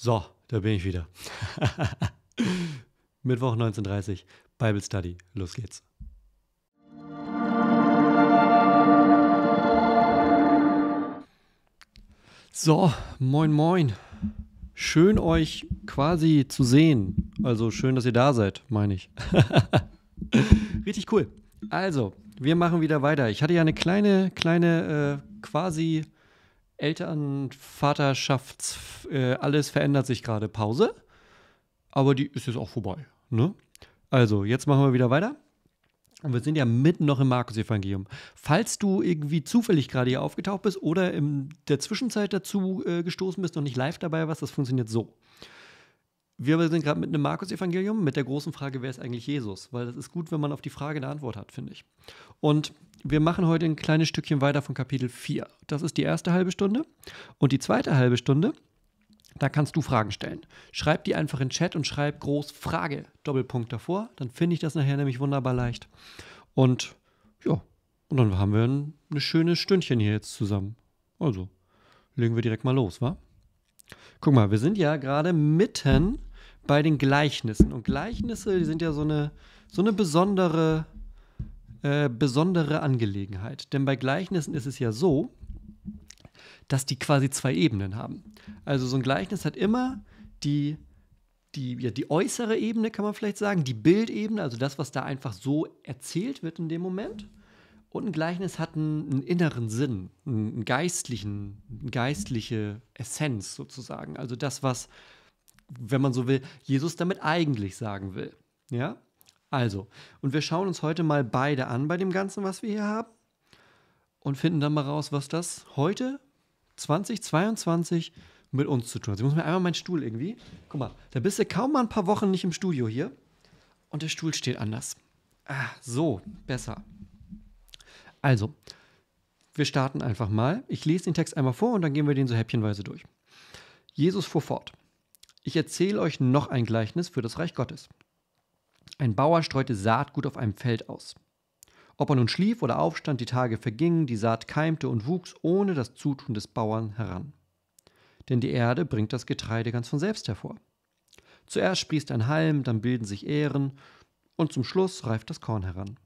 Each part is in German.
So, da bin ich wieder. Mittwoch 19.30 Bible Study. Los geht's. So, moin, moin. Schön euch quasi zu sehen. Also schön, dass ihr da seid, meine ich. Richtig cool. Also, wir machen wieder weiter. Ich hatte ja eine kleine, kleine, äh, quasi Eltern, Vaterschafts, äh, alles verändert sich gerade Pause. Aber die ist jetzt auch vorbei. Ne? Also, jetzt machen wir wieder weiter. Und wir sind ja mitten noch im Markus-Evangelium. Falls du irgendwie zufällig gerade hier aufgetaucht bist oder in der Zwischenzeit dazu äh, gestoßen bist und nicht live dabei warst, das funktioniert so. Wir sind gerade mitten im Markus-Evangelium mit der großen Frage, wer ist eigentlich Jesus? Weil das ist gut, wenn man auf die Frage eine Antwort hat, finde ich. Und wir machen heute ein kleines Stückchen weiter von Kapitel 4. Das ist die erste halbe Stunde. Und die zweite halbe Stunde, da kannst du Fragen stellen. Schreib die einfach in den Chat und schreib groß Frage, Doppelpunkt davor. Dann finde ich das nachher nämlich wunderbar leicht. Und ja, und dann haben wir ein, ein schönes Stündchen hier jetzt zusammen. Also, legen wir direkt mal los, wa? Guck mal, wir sind ja gerade mitten bei den Gleichnissen. Und Gleichnisse, die sind ja so eine, so eine besondere äh, besondere Angelegenheit. Denn bei Gleichnissen ist es ja so, dass die quasi zwei Ebenen haben. Also so ein Gleichnis hat immer die, die, ja, die äußere Ebene, kann man vielleicht sagen, die Bildebene, also das, was da einfach so erzählt wird in dem Moment. Und ein Gleichnis hat einen, einen inneren Sinn, einen geistlichen, eine geistliche Essenz sozusagen. Also das, was, wenn man so will, Jesus damit eigentlich sagen will. Ja? Also, und wir schauen uns heute mal beide an bei dem Ganzen, was wir hier haben. Und finden dann mal raus, was das heute, 2022, mit uns zu tun hat. Ich muss mir einmal meinen Stuhl irgendwie. Guck mal, da bist du kaum mal ein paar Wochen nicht im Studio hier. Und der Stuhl steht anders. Ah, so, besser. Also, wir starten einfach mal. Ich lese den Text einmal vor und dann gehen wir den so häppchenweise durch. Jesus fuhr fort. Ich erzähle euch noch ein Gleichnis für das Reich Gottes. Ein Bauer streute Saatgut auf einem Feld aus. Ob er nun schlief oder aufstand, die Tage vergingen, die Saat keimte und wuchs ohne das Zutun des Bauern heran. Denn die Erde bringt das Getreide ganz von selbst hervor. Zuerst sprießt ein Halm, dann bilden sich Ähren und zum Schluss reift das Korn heran.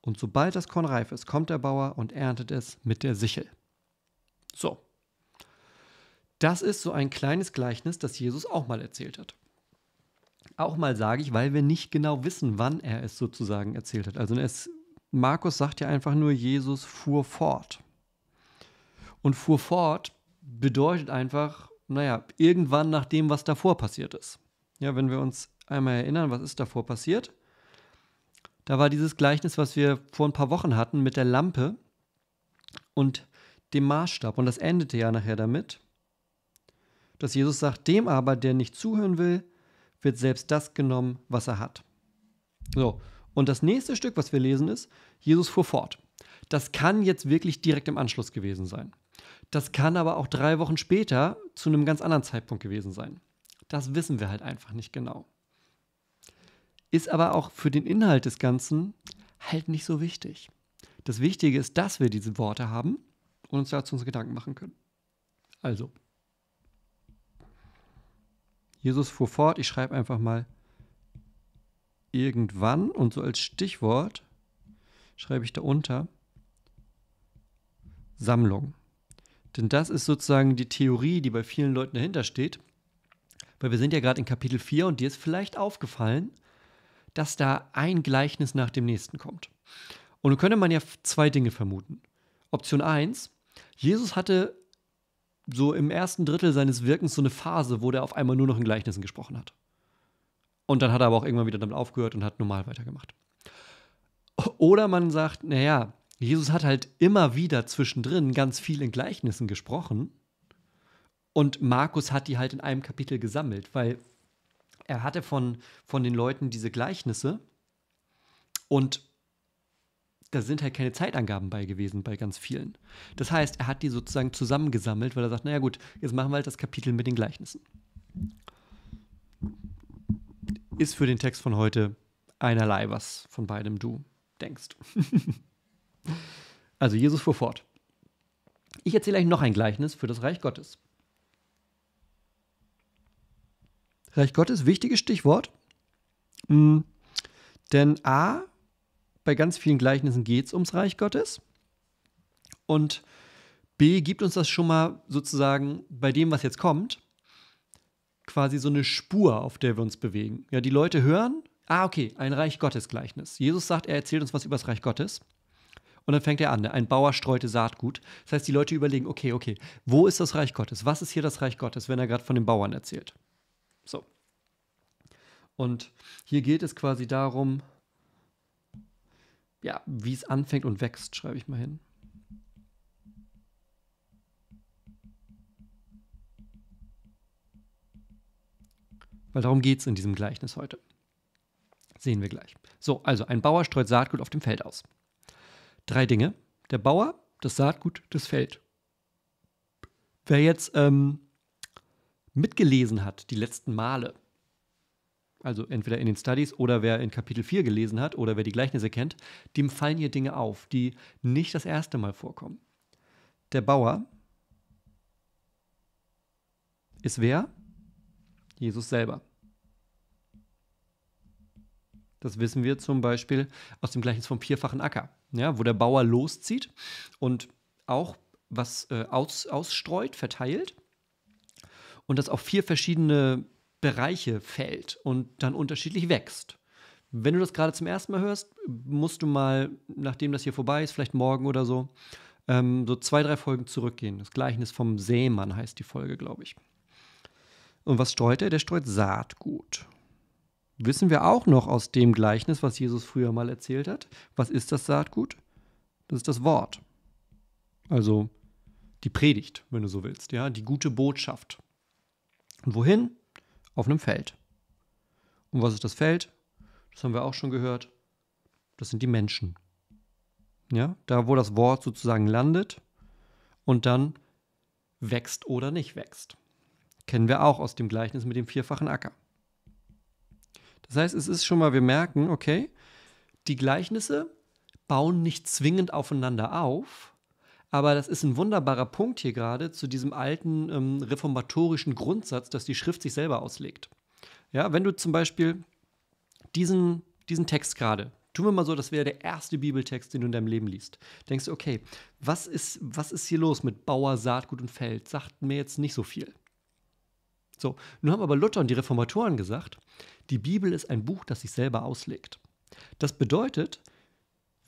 Und sobald das Korn reif ist, kommt der Bauer und erntet es mit der Sichel. So. Das ist so ein kleines Gleichnis, das Jesus auch mal erzählt hat auch mal sage ich, weil wir nicht genau wissen, wann er es sozusagen erzählt hat. Also es, Markus sagt ja einfach nur, Jesus fuhr fort. Und fuhr fort bedeutet einfach, naja, irgendwann nach dem, was davor passiert ist. Ja, wenn wir uns einmal erinnern, was ist davor passiert? Da war dieses Gleichnis, was wir vor ein paar Wochen hatten mit der Lampe und dem Maßstab. Und das endete ja nachher damit, dass Jesus sagt, dem aber, der nicht zuhören will, wird selbst das genommen, was er hat. So, und das nächste Stück, was wir lesen, ist, Jesus fuhr fort. Das kann jetzt wirklich direkt im Anschluss gewesen sein. Das kann aber auch drei Wochen später zu einem ganz anderen Zeitpunkt gewesen sein. Das wissen wir halt einfach nicht genau. Ist aber auch für den Inhalt des Ganzen halt nicht so wichtig. Das Wichtige ist, dass wir diese Worte haben und uns dazu unsere Gedanken machen können. Also, Jesus fuhr fort, ich schreibe einfach mal irgendwann und so als Stichwort schreibe ich da unter Sammlung. Denn das ist sozusagen die Theorie, die bei vielen Leuten dahinter steht. Weil wir sind ja gerade in Kapitel 4 und dir ist vielleicht aufgefallen, dass da ein Gleichnis nach dem nächsten kommt. Und nun könnte man ja zwei Dinge vermuten. Option 1, Jesus hatte so im ersten Drittel seines Wirkens so eine Phase, wo der auf einmal nur noch in Gleichnissen gesprochen hat. Und dann hat er aber auch irgendwann wieder damit aufgehört und hat normal weitergemacht. Oder man sagt, naja, Jesus hat halt immer wieder zwischendrin ganz viel in Gleichnissen gesprochen. Und Markus hat die halt in einem Kapitel gesammelt, weil er hatte von, von den Leuten diese Gleichnisse und da sind halt keine Zeitangaben bei gewesen bei ganz vielen. Das heißt, er hat die sozusagen zusammengesammelt, weil er sagt, naja gut, jetzt machen wir halt das Kapitel mit den Gleichnissen. Ist für den Text von heute einerlei, was von beidem du denkst. also Jesus fuhr fort. Ich erzähle euch noch ein Gleichnis für das Reich Gottes. Reich Gottes, wichtiges Stichwort. Mhm. Denn A, bei ganz vielen Gleichnissen geht es ums Reich Gottes. Und B, gibt uns das schon mal sozusagen bei dem, was jetzt kommt, quasi so eine Spur, auf der wir uns bewegen. Ja, die Leute hören, ah, okay, ein Reich Gottes Gleichnis. Jesus sagt, er erzählt uns was über das Reich Gottes. Und dann fängt er an, ein Bauer streute Saatgut. Das heißt, die Leute überlegen, okay, okay, wo ist das Reich Gottes? Was ist hier das Reich Gottes, wenn er gerade von den Bauern erzählt? So. Und hier geht es quasi darum, ja, wie es anfängt und wächst, schreibe ich mal hin. Weil darum geht es in diesem Gleichnis heute. Sehen wir gleich. So, also ein Bauer streut Saatgut auf dem Feld aus. Drei Dinge. Der Bauer, das Saatgut, das Feld. Wer jetzt ähm, mitgelesen hat, die letzten Male, also entweder in den Studies oder wer in Kapitel 4 gelesen hat oder wer die Gleichnisse kennt, dem fallen hier Dinge auf, die nicht das erste Mal vorkommen. Der Bauer ist wer? Jesus selber. Das wissen wir zum Beispiel aus dem Gleichnis vom vierfachen Acker, ja, wo der Bauer loszieht und auch was äh, aus, ausstreut, verteilt und das auf vier verschiedene Bereiche fällt und dann unterschiedlich wächst. Wenn du das gerade zum ersten Mal hörst, musst du mal, nachdem das hier vorbei ist, vielleicht morgen oder so, ähm, so zwei, drei Folgen zurückgehen. Das Gleichnis vom Sämann heißt die Folge, glaube ich. Und was streut er? Der streut Saatgut. Wissen wir auch noch aus dem Gleichnis, was Jesus früher mal erzählt hat. Was ist das Saatgut? Das ist das Wort. Also die Predigt, wenn du so willst, ja, die gute Botschaft. Und wohin? Auf einem Feld. Und was ist das Feld? Das haben wir auch schon gehört. Das sind die Menschen. Ja, da wo das Wort sozusagen landet und dann wächst oder nicht wächst. Kennen wir auch aus dem Gleichnis mit dem vierfachen Acker. Das heißt, es ist schon mal, wir merken, okay, die Gleichnisse bauen nicht zwingend aufeinander auf, aber das ist ein wunderbarer Punkt hier gerade zu diesem alten ähm, reformatorischen Grundsatz, dass die Schrift sich selber auslegt. Ja, wenn du zum Beispiel diesen, diesen Text gerade, tun wir mal so, das wäre der erste Bibeltext, den du in deinem Leben liest. Denkst du, okay, was ist, was ist hier los mit Bauer, Saatgut und Feld? Sagt mir jetzt nicht so viel. So, nun haben aber Luther und die Reformatoren gesagt, die Bibel ist ein Buch, das sich selber auslegt. Das bedeutet,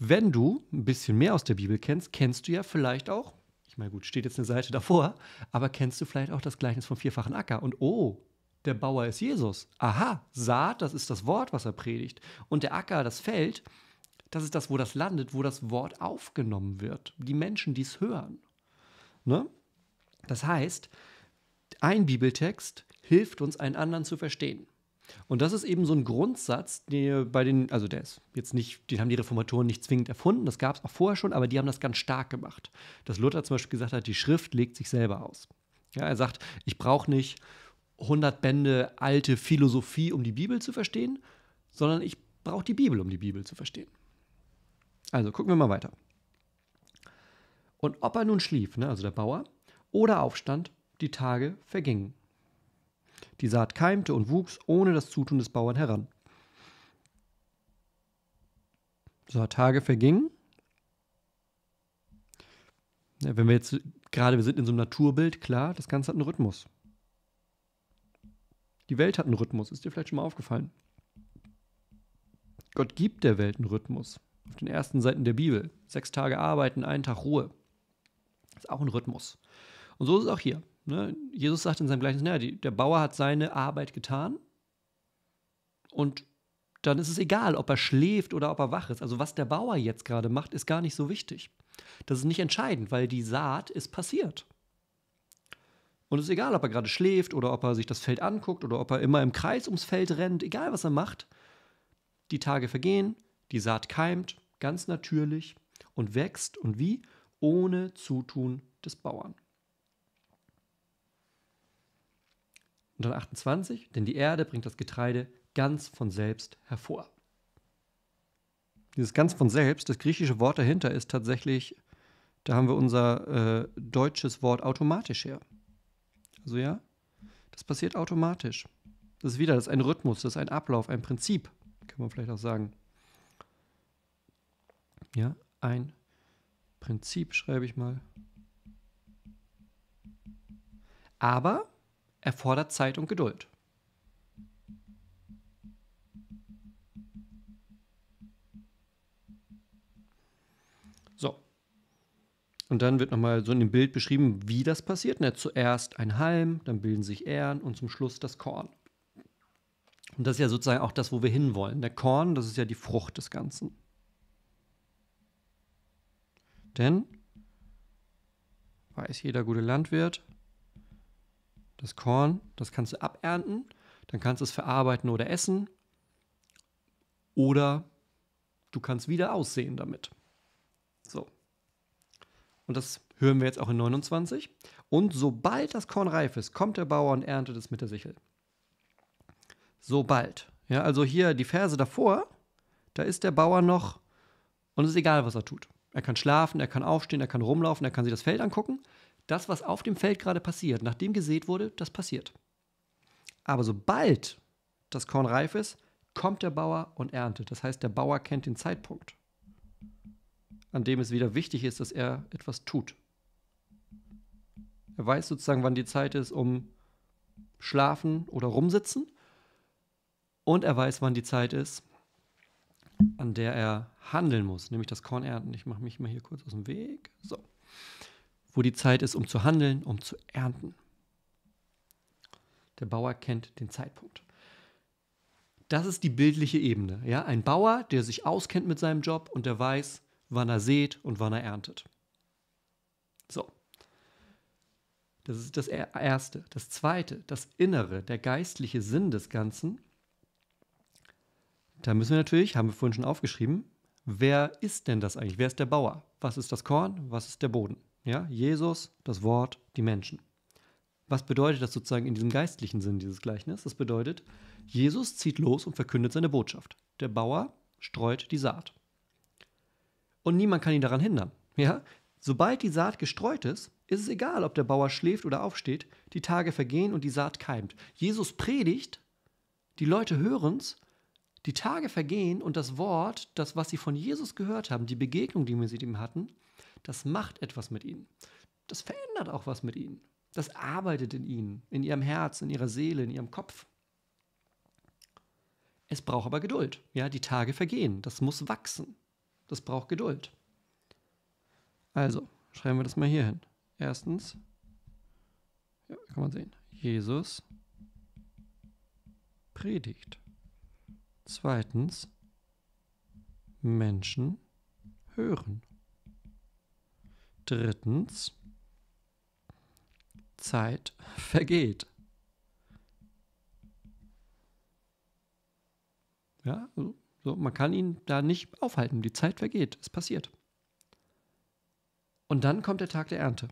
wenn du ein bisschen mehr aus der Bibel kennst, kennst du ja vielleicht auch, ich meine, gut, steht jetzt eine Seite davor, aber kennst du vielleicht auch das Gleichnis vom vierfachen Acker. Und oh, der Bauer ist Jesus. Aha, Saat, das ist das Wort, was er predigt. Und der Acker, das Feld, das ist das, wo das landet, wo das Wort aufgenommen wird. Die Menschen, die es hören. Ne? Das heißt, ein Bibeltext hilft uns, einen anderen zu verstehen. Und das ist eben so ein Grundsatz, der bei den, also der ist jetzt nicht, den haben die Reformatoren nicht zwingend erfunden, das gab es auch vorher schon, aber die haben das ganz stark gemacht. Dass Luther zum Beispiel gesagt hat, die Schrift legt sich selber aus. Ja, er sagt, ich brauche nicht 100 Bände alte Philosophie, um die Bibel zu verstehen, sondern ich brauche die Bibel, um die Bibel zu verstehen. Also gucken wir mal weiter. Und ob er nun schlief, ne, also der Bauer, oder aufstand, die Tage vergingen. Die Saat keimte und wuchs ohne das Zutun des Bauern heran. So, Tage vergingen. Ja, wenn wir jetzt gerade, wir sind in so einem Naturbild, klar, das Ganze hat einen Rhythmus. Die Welt hat einen Rhythmus, ist dir vielleicht schon mal aufgefallen. Gott gibt der Welt einen Rhythmus. Auf den ersten Seiten der Bibel. Sechs Tage arbeiten, einen Tag Ruhe. Ist auch ein Rhythmus. Und so ist es auch hier. Ne? Jesus sagt in seinem Gleichnis, naja, die, der Bauer hat seine Arbeit getan und dann ist es egal, ob er schläft oder ob er wach ist. Also was der Bauer jetzt gerade macht, ist gar nicht so wichtig. Das ist nicht entscheidend, weil die Saat ist passiert. Und es ist egal, ob er gerade schläft oder ob er sich das Feld anguckt oder ob er immer im Kreis ums Feld rennt, egal was er macht. Die Tage vergehen, die Saat keimt, ganz natürlich und wächst und wie? Ohne Zutun des Bauern. Und dann 28, denn die Erde bringt das Getreide ganz von selbst hervor. Dieses ganz von selbst, das griechische Wort dahinter ist tatsächlich, da haben wir unser äh, deutsches Wort automatisch her. Also ja, das passiert automatisch. Das ist wieder, das ist ein Rhythmus, das ist ein Ablauf, ein Prinzip, kann man vielleicht auch sagen. Ja, ein Prinzip schreibe ich mal. Aber erfordert Zeit und Geduld. So. Und dann wird nochmal so in dem Bild beschrieben, wie das passiert. Ne? Zuerst ein Halm, dann bilden sich Ähren und zum Schluss das Korn. Und das ist ja sozusagen auch das, wo wir hinwollen. Der Korn, das ist ja die Frucht des Ganzen. Denn, weiß jeder gute Landwirt, das Korn, das kannst du abernten, dann kannst du es verarbeiten oder essen oder du kannst wieder aussehen damit. So. Und das hören wir jetzt auch in 29. Und sobald das Korn reif ist, kommt der Bauer und erntet es mit der Sichel. Sobald. Ja, also hier die Verse davor, da ist der Bauer noch und es ist egal, was er tut. Er kann schlafen, er kann aufstehen, er kann rumlaufen, er kann sich das Feld angucken. Das, was auf dem Feld gerade passiert, nachdem gesät wurde, das passiert. Aber sobald das Korn reif ist, kommt der Bauer und erntet. Das heißt, der Bauer kennt den Zeitpunkt, an dem es wieder wichtig ist, dass er etwas tut. Er weiß sozusagen, wann die Zeit ist, um schlafen oder rumsitzen. Und er weiß, wann die Zeit ist, an der er handeln muss, nämlich das Korn ernten. Ich mache mich mal hier kurz aus dem Weg. So. Wo die Zeit ist, um zu handeln, um zu ernten. Der Bauer kennt den Zeitpunkt. Das ist die bildliche Ebene. Ja? Ein Bauer, der sich auskennt mit seinem Job und der weiß, wann er sät und wann er erntet. So. Das ist das Erste. Das Zweite, das Innere, der geistliche Sinn des Ganzen da müssen wir natürlich, haben wir vorhin schon aufgeschrieben, wer ist denn das eigentlich? Wer ist der Bauer? Was ist das Korn? Was ist der Boden? Ja, Jesus, das Wort, die Menschen. Was bedeutet das sozusagen in diesem geistlichen Sinn, dieses Gleichnis? Das bedeutet, Jesus zieht los und verkündet seine Botschaft. Der Bauer streut die Saat. Und niemand kann ihn daran hindern. Ja? Sobald die Saat gestreut ist, ist es egal, ob der Bauer schläft oder aufsteht, die Tage vergehen und die Saat keimt. Jesus predigt, die Leute hören es die Tage vergehen und das Wort, das, was sie von Jesus gehört haben, die Begegnung, die wir mit ihm hatten, das macht etwas mit ihnen. Das verändert auch was mit ihnen. Das arbeitet in ihnen, in ihrem Herz, in ihrer Seele, in ihrem Kopf. Es braucht aber Geduld. Ja, die Tage vergehen. Das muss wachsen. Das braucht Geduld. Also, schreiben wir das mal hier hin. Erstens, ja, kann man sehen, Jesus predigt. Zweitens, Menschen hören. Drittens, Zeit vergeht. Ja, so, man kann ihn da nicht aufhalten. Die Zeit vergeht. Es passiert. Und dann kommt der Tag der Ernte.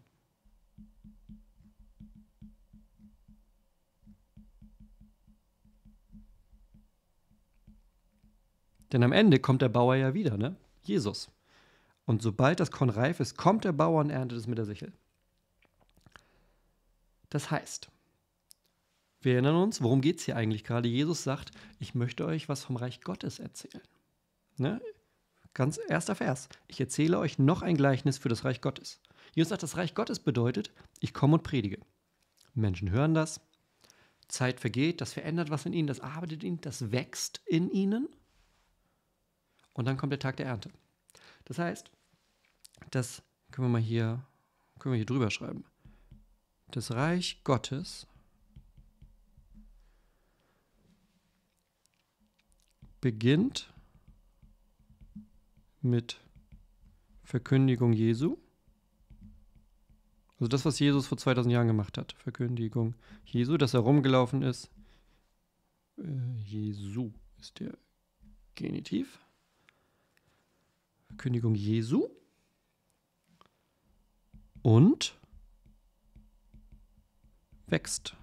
Denn am Ende kommt der Bauer ja wieder, ne? Jesus. Und sobald das Korn reif ist, kommt der Bauer und erntet es mit der Sichel. Das heißt, wir erinnern uns, worum geht es hier eigentlich gerade? Jesus sagt, ich möchte euch was vom Reich Gottes erzählen. Ne? Ganz erster Vers. Ich erzähle euch noch ein Gleichnis für das Reich Gottes. Jesus sagt, das Reich Gottes bedeutet, ich komme und predige. Menschen hören das, Zeit vergeht, das verändert was in ihnen, das arbeitet in ihnen, das wächst in ihnen und dann kommt der Tag der Ernte. Das heißt, das können wir mal hier, können wir hier drüber schreiben. Das Reich Gottes beginnt mit Verkündigung Jesu. Also das, was Jesus vor 2000 Jahren gemacht hat. Verkündigung Jesu, dass er rumgelaufen ist. Äh, Jesu ist der Genitiv. Verkündigung Jesu und wächst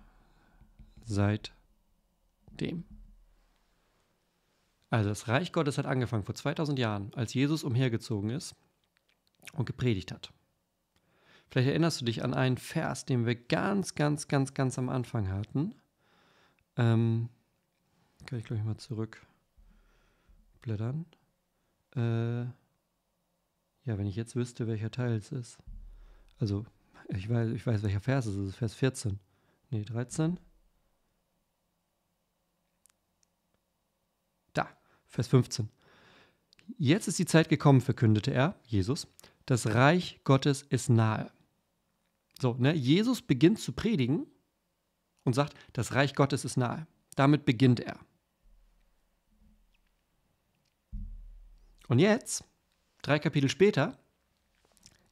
seitdem. Also das Reich Gottes hat angefangen vor 2000 Jahren, als Jesus umhergezogen ist und gepredigt hat. Vielleicht erinnerst du dich an einen Vers, den wir ganz, ganz, ganz, ganz am Anfang hatten. Ähm, Kann ich, glaube ich, mal zurückblättern. Äh, ja, wenn ich jetzt wüsste, welcher Teil es ist. Also, ich weiß, ich weiß welcher Vers es ist. Vers 14. Nee, 13. Da, Vers 15. Jetzt ist die Zeit gekommen, verkündete er, Jesus. Das Reich Gottes ist nahe. So, ne? Jesus beginnt zu predigen und sagt, das Reich Gottes ist nahe. Damit beginnt er. Und jetzt, drei Kapitel später,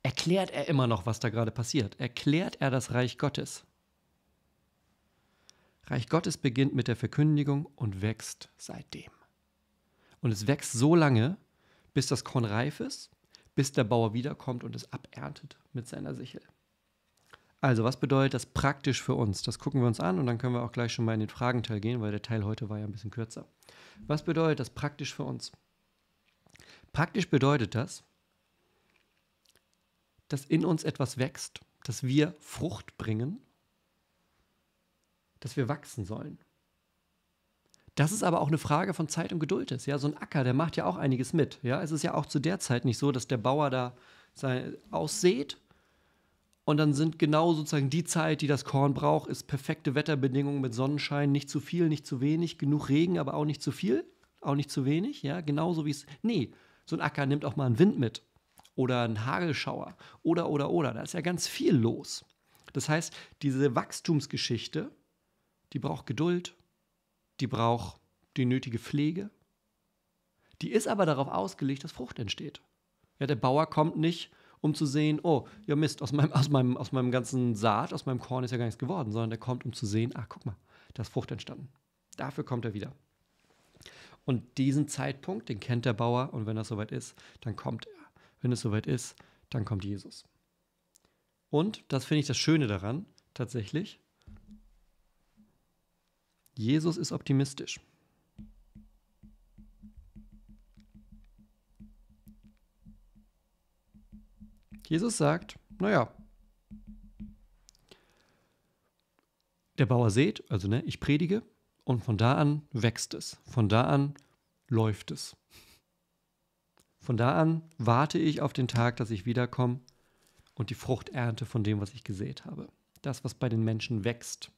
erklärt er immer noch, was da gerade passiert. Erklärt er das Reich Gottes. Reich Gottes beginnt mit der Verkündigung und wächst seitdem. Und es wächst so lange, bis das Korn reif ist, bis der Bauer wiederkommt und es aberntet mit seiner Sichel. Also, was bedeutet das praktisch für uns? Das gucken wir uns an und dann können wir auch gleich schon mal in den Fragenteil gehen, weil der Teil heute war ja ein bisschen kürzer. Was bedeutet das praktisch für uns? Praktisch bedeutet das, dass in uns etwas wächst, dass wir Frucht bringen, dass wir wachsen sollen. Das ist aber auch eine Frage von Zeit und Geduld ist. Ja, so ein Acker, der macht ja auch einiges mit. Ja, es ist ja auch zu der Zeit nicht so, dass der Bauer da sein, aussät und dann sind genau sozusagen die Zeit, die das Korn braucht, ist perfekte Wetterbedingungen mit Sonnenschein, nicht zu viel, nicht zu wenig, genug Regen, aber auch nicht zu viel, auch nicht zu wenig. Ja, genauso wie es. Nee, so ein Acker nimmt auch mal einen Wind mit oder einen Hagelschauer oder, oder, oder. Da ist ja ganz viel los. Das heißt, diese Wachstumsgeschichte, die braucht Geduld, die braucht die nötige Pflege. Die ist aber darauf ausgelegt, dass Frucht entsteht. Ja, der Bauer kommt nicht, um zu sehen, oh, ja Mist, aus meinem, aus, meinem, aus meinem ganzen Saat, aus meinem Korn ist ja gar nichts geworden, sondern der kommt, um zu sehen, ah, guck mal, da ist Frucht entstanden. Dafür kommt er wieder. Und diesen Zeitpunkt, den kennt der Bauer und wenn das soweit ist, dann kommt er. Wenn es soweit ist, dann kommt Jesus. Und, das finde ich das Schöne daran, tatsächlich, Jesus ist optimistisch. Jesus sagt, naja, der Bauer sät, also ne, ich predige, und von da an wächst es. Von da an läuft es. Von da an warte ich auf den Tag, dass ich wiederkomme und die Frucht ernte von dem, was ich gesät habe. Das, was bei den Menschen wächst.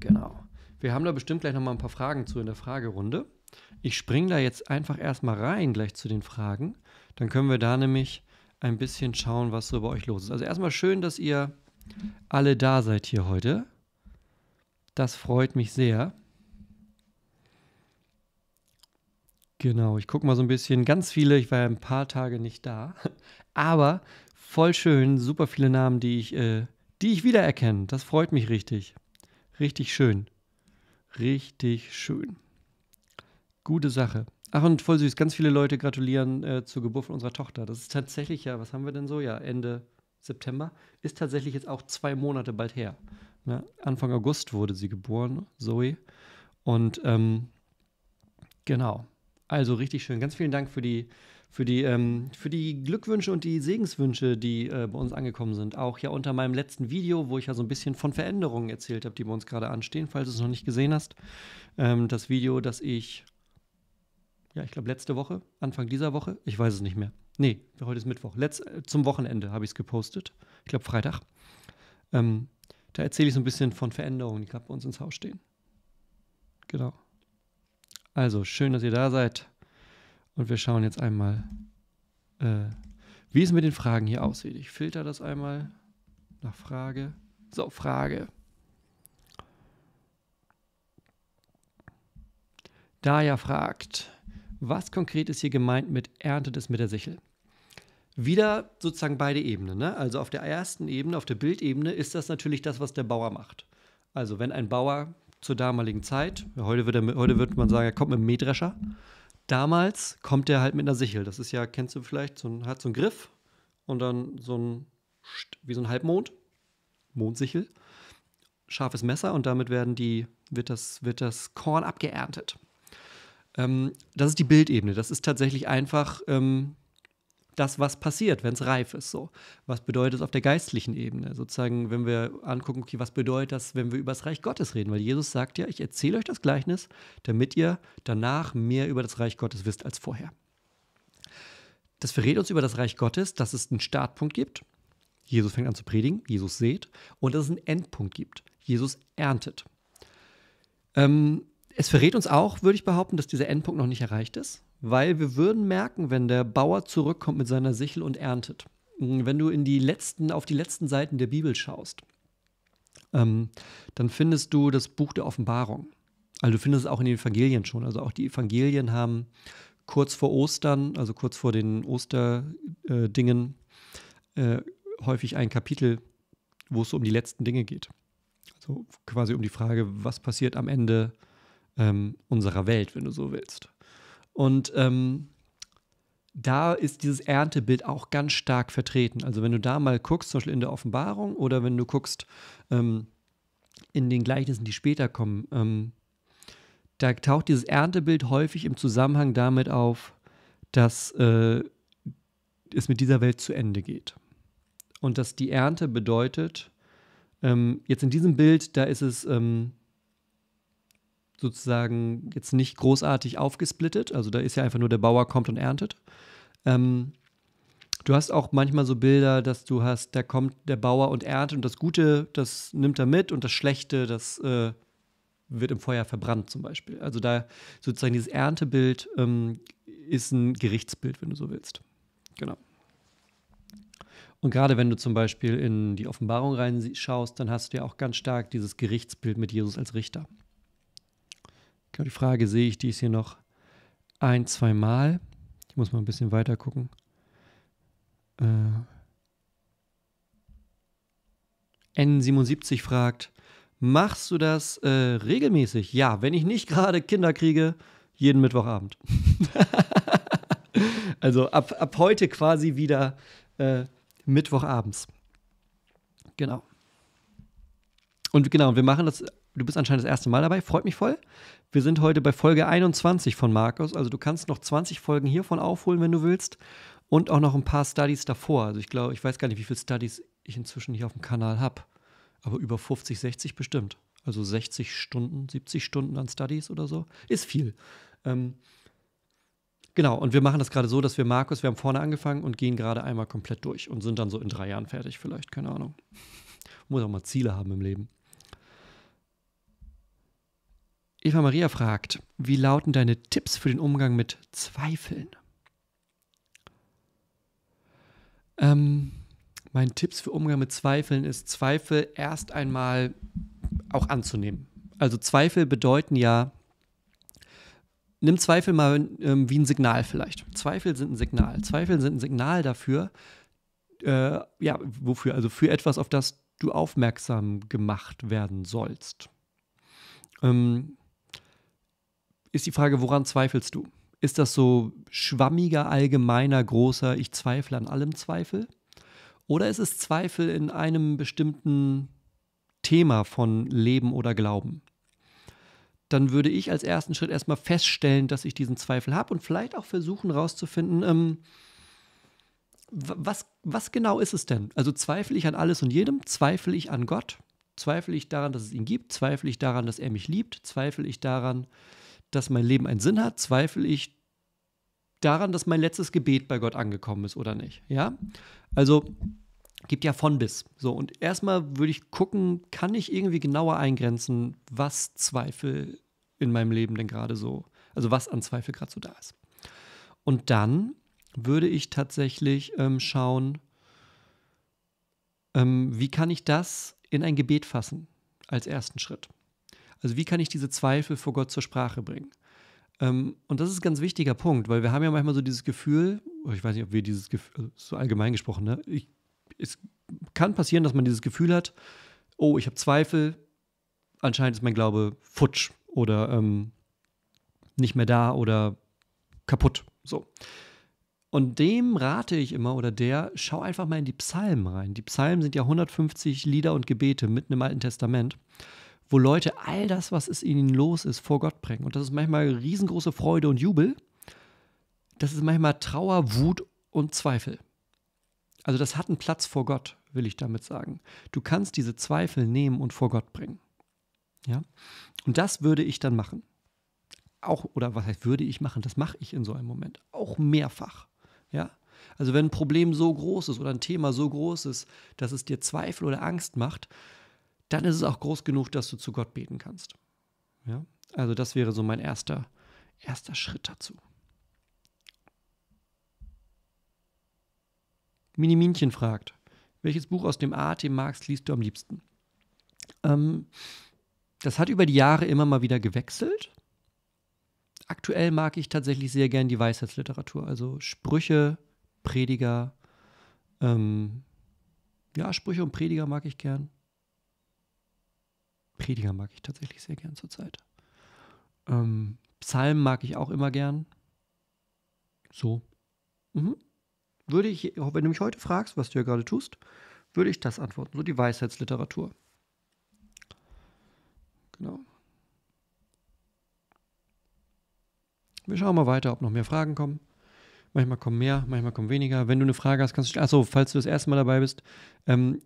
Genau. Wir haben da bestimmt gleich nochmal ein paar Fragen zu in der Fragerunde. Ich springe da jetzt einfach erstmal rein gleich zu den Fragen. Dann können wir da nämlich ein bisschen schauen, was so bei euch los ist. Also erstmal schön, dass ihr alle da seid hier heute. Das freut mich sehr. Genau, ich gucke mal so ein bisschen. Ganz viele, ich war ja ein paar Tage nicht da. Aber voll schön, super viele Namen, die ich, äh, die ich wiedererkenne. Das freut mich richtig. Richtig schön. Richtig schön. Gute Sache. Ach, und voll süß. Ganz viele Leute gratulieren äh, zur Geburt unserer Tochter. Das ist tatsächlich ja, was haben wir denn so? Ja, Ende September. Ist tatsächlich jetzt auch zwei Monate bald her. Ne? Anfang August wurde sie geboren, Zoe. Und ähm, genau. Also richtig schön. Ganz vielen Dank für die, für die, ähm, für die Glückwünsche und die Segenswünsche, die äh, bei uns angekommen sind. Auch ja unter meinem letzten Video, wo ich ja so ein bisschen von Veränderungen erzählt habe, die bei uns gerade anstehen, falls du es noch nicht gesehen hast. Ähm, das Video, das ich, ja, ich glaube letzte Woche, Anfang dieser Woche, ich weiß es nicht mehr. Nee, heute ist Mittwoch. Letz, äh, zum Wochenende habe ich es gepostet. Ich glaube Freitag. Ähm, da erzähle ich so ein bisschen von Veränderungen, die gerade bei uns ins Haus stehen. Genau. Also, schön, dass ihr da seid. Und wir schauen jetzt einmal, äh, wie es mit den Fragen hier aussieht. Ich filter das einmal nach Frage. So, Frage. Daya fragt, was konkret ist hier gemeint mit erntet es mit der Sichel? wieder sozusagen beide Ebenen. Ne? Also auf der ersten Ebene, auf der Bildebene, ist das natürlich das, was der Bauer macht. Also wenn ein Bauer zur damaligen Zeit, heute, wird er, heute würde man sagen, er kommt mit einem Mähdrescher. Damals kommt er halt mit einer Sichel. Das ist ja, kennst du vielleicht, so ein, hat so einen Griff und dann so ein, wie so ein Halbmond, Mondsichel, scharfes Messer und damit werden die, wird, das, wird das Korn abgeerntet. Ähm, das ist die Bildebene. Das ist tatsächlich einfach ähm, das, was passiert, wenn es reif ist. So. Was bedeutet es auf der geistlichen Ebene? Sozusagen, wenn wir angucken, okay, was bedeutet das, wenn wir über das Reich Gottes reden? Weil Jesus sagt ja, ich erzähle euch das Gleichnis, damit ihr danach mehr über das Reich Gottes wisst als vorher. Das verrät uns über das Reich Gottes, dass es einen Startpunkt gibt. Jesus fängt an zu predigen, Jesus seht, und dass es einen Endpunkt gibt. Jesus erntet. Ähm, es verrät uns auch, würde ich behaupten, dass dieser Endpunkt noch nicht erreicht ist, weil wir würden merken, wenn der Bauer zurückkommt mit seiner Sichel und erntet. Hm, wenn du in die letzten, auf die letzten Seiten der Bibel schaust, ähm, dann findest du das Buch der Offenbarung. Also du findest es auch in den Evangelien schon. Also auch die Evangelien haben kurz vor Ostern, also kurz vor den Osterdingen, äh, häufig ein Kapitel, wo es um die letzten Dinge geht. Also quasi um die Frage, was passiert am Ende ähm, unserer Welt, wenn du so willst. Und ähm, da ist dieses Erntebild auch ganz stark vertreten. Also wenn du da mal guckst, zum Beispiel in der Offenbarung oder wenn du guckst ähm, in den Gleichnissen, die später kommen, ähm, da taucht dieses Erntebild häufig im Zusammenhang damit auf, dass äh, es mit dieser Welt zu Ende geht. Und dass die Ernte bedeutet, ähm, jetzt in diesem Bild, da ist es ähm, sozusagen jetzt nicht großartig aufgesplittet. Also da ist ja einfach nur der Bauer kommt und erntet. Ähm, du hast auch manchmal so Bilder, dass du hast, da kommt der Bauer und erntet und das Gute, das nimmt er mit und das Schlechte, das äh, wird im Feuer verbrannt zum Beispiel. Also da sozusagen dieses Erntebild ähm, ist ein Gerichtsbild, wenn du so willst. Genau. Und gerade wenn du zum Beispiel in die Offenbarung reinschaust, dann hast du ja auch ganz stark dieses Gerichtsbild mit Jesus als Richter. Genau, die Frage sehe ich, die ist hier noch ein, zwei Mal. Ich muss mal ein bisschen weiter gucken. Äh, N77 fragt, machst du das äh, regelmäßig? Ja, wenn ich nicht gerade Kinder kriege, jeden Mittwochabend. also ab, ab heute quasi wieder äh, Mittwochabends. Genau. Und genau, wir machen das Du bist anscheinend das erste Mal dabei, freut mich voll. Wir sind heute bei Folge 21 von Markus, also du kannst noch 20 Folgen hiervon aufholen, wenn du willst. Und auch noch ein paar Studies davor. Also ich glaube, ich weiß gar nicht, wie viele Studies ich inzwischen hier auf dem Kanal habe. Aber über 50, 60 bestimmt. Also 60 Stunden, 70 Stunden an Studies oder so. Ist viel. Ähm, genau, und wir machen das gerade so, dass wir Markus, wir haben vorne angefangen und gehen gerade einmal komplett durch und sind dann so in drei Jahren fertig, vielleicht, keine Ahnung. Muss auch mal Ziele haben im Leben. Eva Maria fragt, wie lauten deine Tipps für den Umgang mit Zweifeln? Ähm, mein Tipps für Umgang mit Zweifeln ist, Zweifel erst einmal auch anzunehmen. Also Zweifel bedeuten ja, nimm Zweifel mal ähm, wie ein Signal vielleicht. Zweifel sind ein Signal. Zweifel sind ein Signal dafür, äh, ja, wofür? Also für etwas, auf das du aufmerksam gemacht werden sollst. Ähm, ist die Frage, woran zweifelst du? Ist das so schwammiger, allgemeiner, großer, ich zweifle an allem Zweifel? Oder ist es Zweifel in einem bestimmten Thema von Leben oder Glauben? Dann würde ich als ersten Schritt erstmal feststellen, dass ich diesen Zweifel habe und vielleicht auch versuchen herauszufinden, ähm, was, was genau ist es denn? Also zweifle ich an alles und jedem? Zweifle ich an Gott? Zweifle ich daran, dass es ihn gibt? Zweifle ich daran, dass er mich liebt? Zweifle ich daran, dass mein Leben einen Sinn hat, zweifle ich daran, dass mein letztes Gebet bei Gott angekommen ist oder nicht. Ja? Also gibt ja von bis. So, und erstmal würde ich gucken, kann ich irgendwie genauer eingrenzen, was Zweifel in meinem Leben denn gerade so, also was an Zweifel gerade so da ist. Und dann würde ich tatsächlich ähm, schauen, ähm, wie kann ich das in ein Gebet fassen als ersten Schritt. Also wie kann ich diese Zweifel vor Gott zur Sprache bringen? Ähm, und das ist ein ganz wichtiger Punkt, weil wir haben ja manchmal so dieses Gefühl, oh, ich weiß nicht, ob wir dieses Gefühl, also so allgemein gesprochen, ne? Ich, es kann passieren, dass man dieses Gefühl hat, oh, ich habe Zweifel, anscheinend ist mein Glaube futsch oder ähm, nicht mehr da oder kaputt. So. Und dem rate ich immer oder der, schau einfach mal in die Psalmen rein. Die Psalmen sind ja 150 Lieder und Gebete mitten im Alten Testament wo Leute all das, was es ihnen los ist, vor Gott bringen. Und das ist manchmal riesengroße Freude und Jubel. Das ist manchmal Trauer, Wut und Zweifel. Also das hat einen Platz vor Gott, will ich damit sagen. Du kannst diese Zweifel nehmen und vor Gott bringen. Ja? Und das würde ich dann machen. Auch, oder was heißt, würde ich machen? Das mache ich in so einem Moment. Auch mehrfach. Ja? Also wenn ein Problem so groß ist oder ein Thema so groß ist, dass es dir Zweifel oder Angst macht, dann ist es auch groß genug, dass du zu Gott beten kannst. Ja? Also das wäre so mein erster, erster Schritt dazu. Mini-Minchen fragt, welches Buch aus dem A.T. Marx liest du am liebsten? Ähm, das hat über die Jahre immer mal wieder gewechselt. Aktuell mag ich tatsächlich sehr gern die Weisheitsliteratur, also Sprüche, Prediger. Ähm, ja, Sprüche und Prediger mag ich gern. Prediger mag ich tatsächlich sehr gern zurzeit. Ähm, Psalmen mag ich auch immer gern. So. Mhm würde ich, wenn du mich heute fragst, was du ja gerade tust, würde ich das antworten. So die Weisheitsliteratur. Genau. Wir schauen mal weiter, ob noch mehr Fragen kommen. Manchmal kommen mehr, manchmal kommen weniger. Wenn du eine Frage hast, kannst du. Achso, falls du das erste Mal dabei bist, ähm,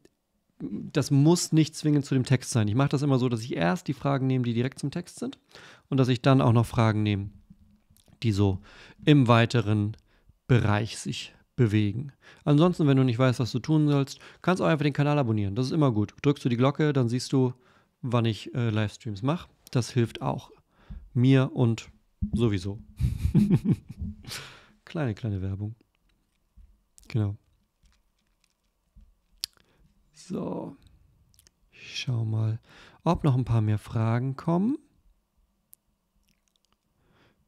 das muss nicht zwingend zu dem Text sein. Ich mache das immer so, dass ich erst die Fragen nehme, die direkt zum Text sind, und dass ich dann auch noch Fragen nehme, die so im weiteren Bereich sich bewegen. Ansonsten, wenn du nicht weißt, was du tun sollst, kannst du auch einfach den Kanal abonnieren. Das ist immer gut. Drückst du die Glocke, dann siehst du, wann ich äh, Livestreams mache. Das hilft auch mir und sowieso. kleine, kleine Werbung. Genau. So. Ich schau mal, ob noch ein paar mehr Fragen kommen.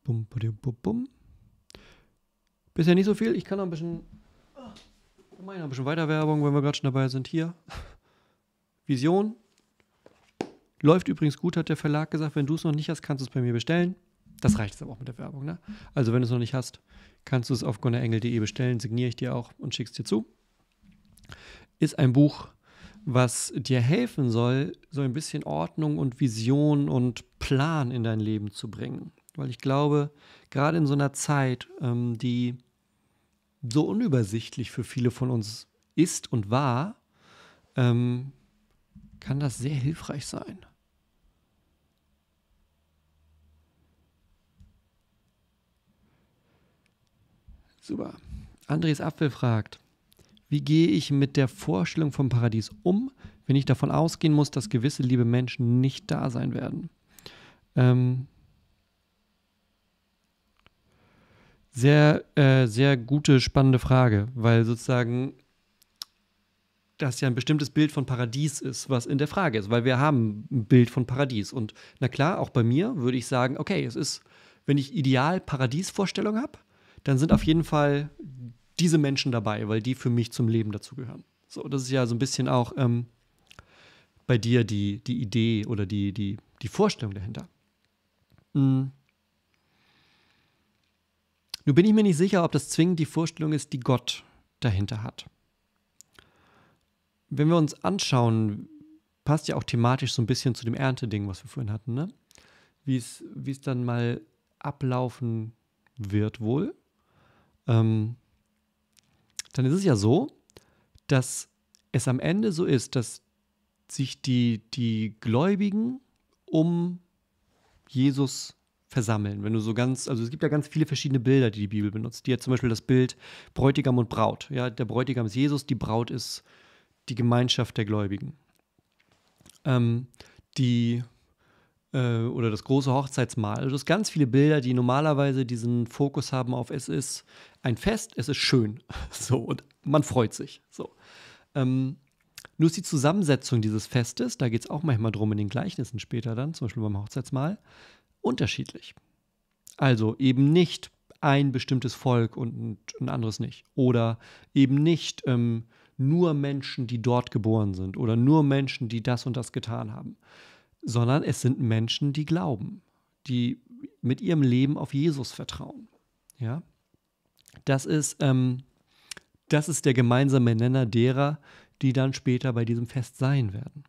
Bum, bum, bum, bum. Bisher nicht so viel. Ich kann noch ein bisschen. Oh, noch ein bisschen Weiterwerbung, wenn wir gerade schon dabei sind. Hier. Vision. Läuft übrigens gut, hat der Verlag gesagt. Wenn du es noch nicht hast, kannst du es bei mir bestellen. Das reicht jetzt aber auch mit der Werbung. Ne? Also, wenn du es noch nicht hast, kannst du es auf gonnerengel.de bestellen. Signiere ich dir auch und schickst dir zu. Ist ein Buch, was dir helfen soll, so ein bisschen Ordnung und Vision und Plan in dein Leben zu bringen. Weil ich glaube, gerade in so einer Zeit, ähm, die so unübersichtlich für viele von uns ist und war, ähm, kann das sehr hilfreich sein. Super. Andres Apfel fragt, wie gehe ich mit der Vorstellung vom Paradies um, wenn ich davon ausgehen muss, dass gewisse liebe Menschen nicht da sein werden? Ähm, Sehr, äh, sehr gute, spannende Frage, weil sozusagen das ja ein bestimmtes Bild von Paradies ist, was in der Frage ist, weil wir haben ein Bild von Paradies. Und na klar, auch bei mir würde ich sagen, okay, es ist, wenn ich ideal Paradiesvorstellung habe, dann sind auf jeden Fall diese Menschen dabei, weil die für mich zum Leben dazugehören. So, das ist ja so ein bisschen auch ähm, bei dir die, die Idee oder die, die, die Vorstellung dahinter. Mhm. Nun bin ich mir nicht sicher, ob das zwingend die Vorstellung ist, die Gott dahinter hat. Wenn wir uns anschauen, passt ja auch thematisch so ein bisschen zu dem Ernteding, was wir vorhin hatten, ne? Wie es, dann mal ablaufen wird wohl. Ähm, dann ist es ja so, dass es am Ende so ist, dass sich die, die Gläubigen um Jesus versammeln. Wenn du so ganz, also es gibt ja ganz viele verschiedene Bilder, die die Bibel benutzt. Die hat zum Beispiel das Bild Bräutigam und Braut. Ja, der Bräutigam ist Jesus, die Braut ist die Gemeinschaft der Gläubigen. Ähm, die äh, oder das große Hochzeitsmahl. Also das ganz viele Bilder, die normalerweise diesen Fokus haben auf es ist ein Fest, es ist schön. So, und man freut sich. So. Ähm, nur ist die Zusammensetzung dieses Festes, da geht es auch manchmal drum in den Gleichnissen später dann, zum Beispiel beim Hochzeitsmahl, unterschiedlich. Also eben nicht ein bestimmtes Volk und ein anderes nicht. Oder eben nicht ähm, nur Menschen, die dort geboren sind oder nur Menschen, die das und das getan haben, sondern es sind Menschen, die glauben, die mit ihrem Leben auf Jesus vertrauen. Ja, das ist, ähm, das ist der gemeinsame Nenner derer, die dann später bei diesem Fest sein werden.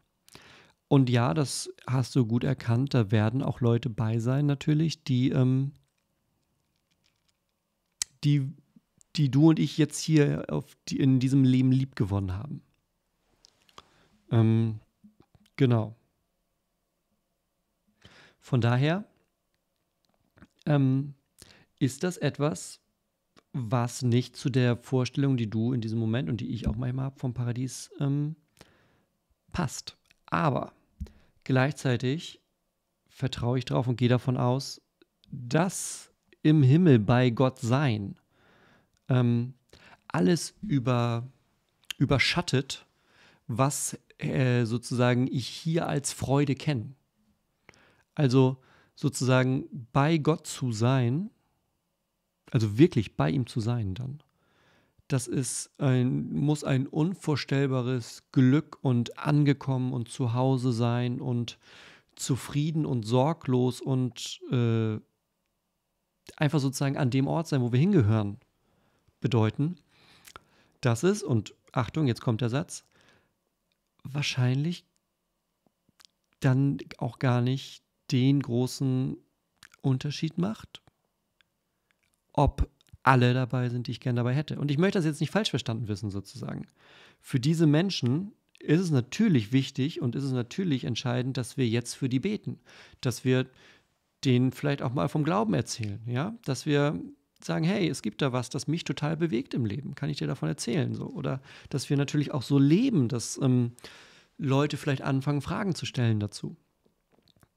Und ja, das hast du gut erkannt. Da werden auch Leute bei sein, natürlich, die, ähm, die die du und ich jetzt hier die, in diesem Leben lieb gewonnen haben. Ähm, genau. Von daher ähm, ist das etwas, was nicht zu der Vorstellung, die du in diesem Moment und die ich auch manchmal habe vom Paradies, ähm, passt. Aber gleichzeitig vertraue ich darauf und gehe davon aus, dass im Himmel bei Gott sein ähm, alles über, überschattet, was äh, sozusagen ich hier als Freude kenne. Also sozusagen bei Gott zu sein, also wirklich bei ihm zu sein dann, das ist ein, muss ein unvorstellbares Glück und angekommen und zu Hause sein und zufrieden und sorglos und äh, einfach sozusagen an dem Ort sein, wo wir hingehören, bedeuten, dass es, und Achtung, jetzt kommt der Satz, wahrscheinlich dann auch gar nicht den großen Unterschied macht, ob alle dabei sind, die ich gerne dabei hätte. Und ich möchte das jetzt nicht falsch verstanden wissen, sozusagen. Für diese Menschen ist es natürlich wichtig und ist es natürlich entscheidend, dass wir jetzt für die beten, dass wir denen vielleicht auch mal vom Glauben erzählen, ja, dass wir sagen, hey, es gibt da was, das mich total bewegt im Leben, kann ich dir davon erzählen, so oder dass wir natürlich auch so leben, dass ähm, Leute vielleicht anfangen, Fragen zu stellen dazu.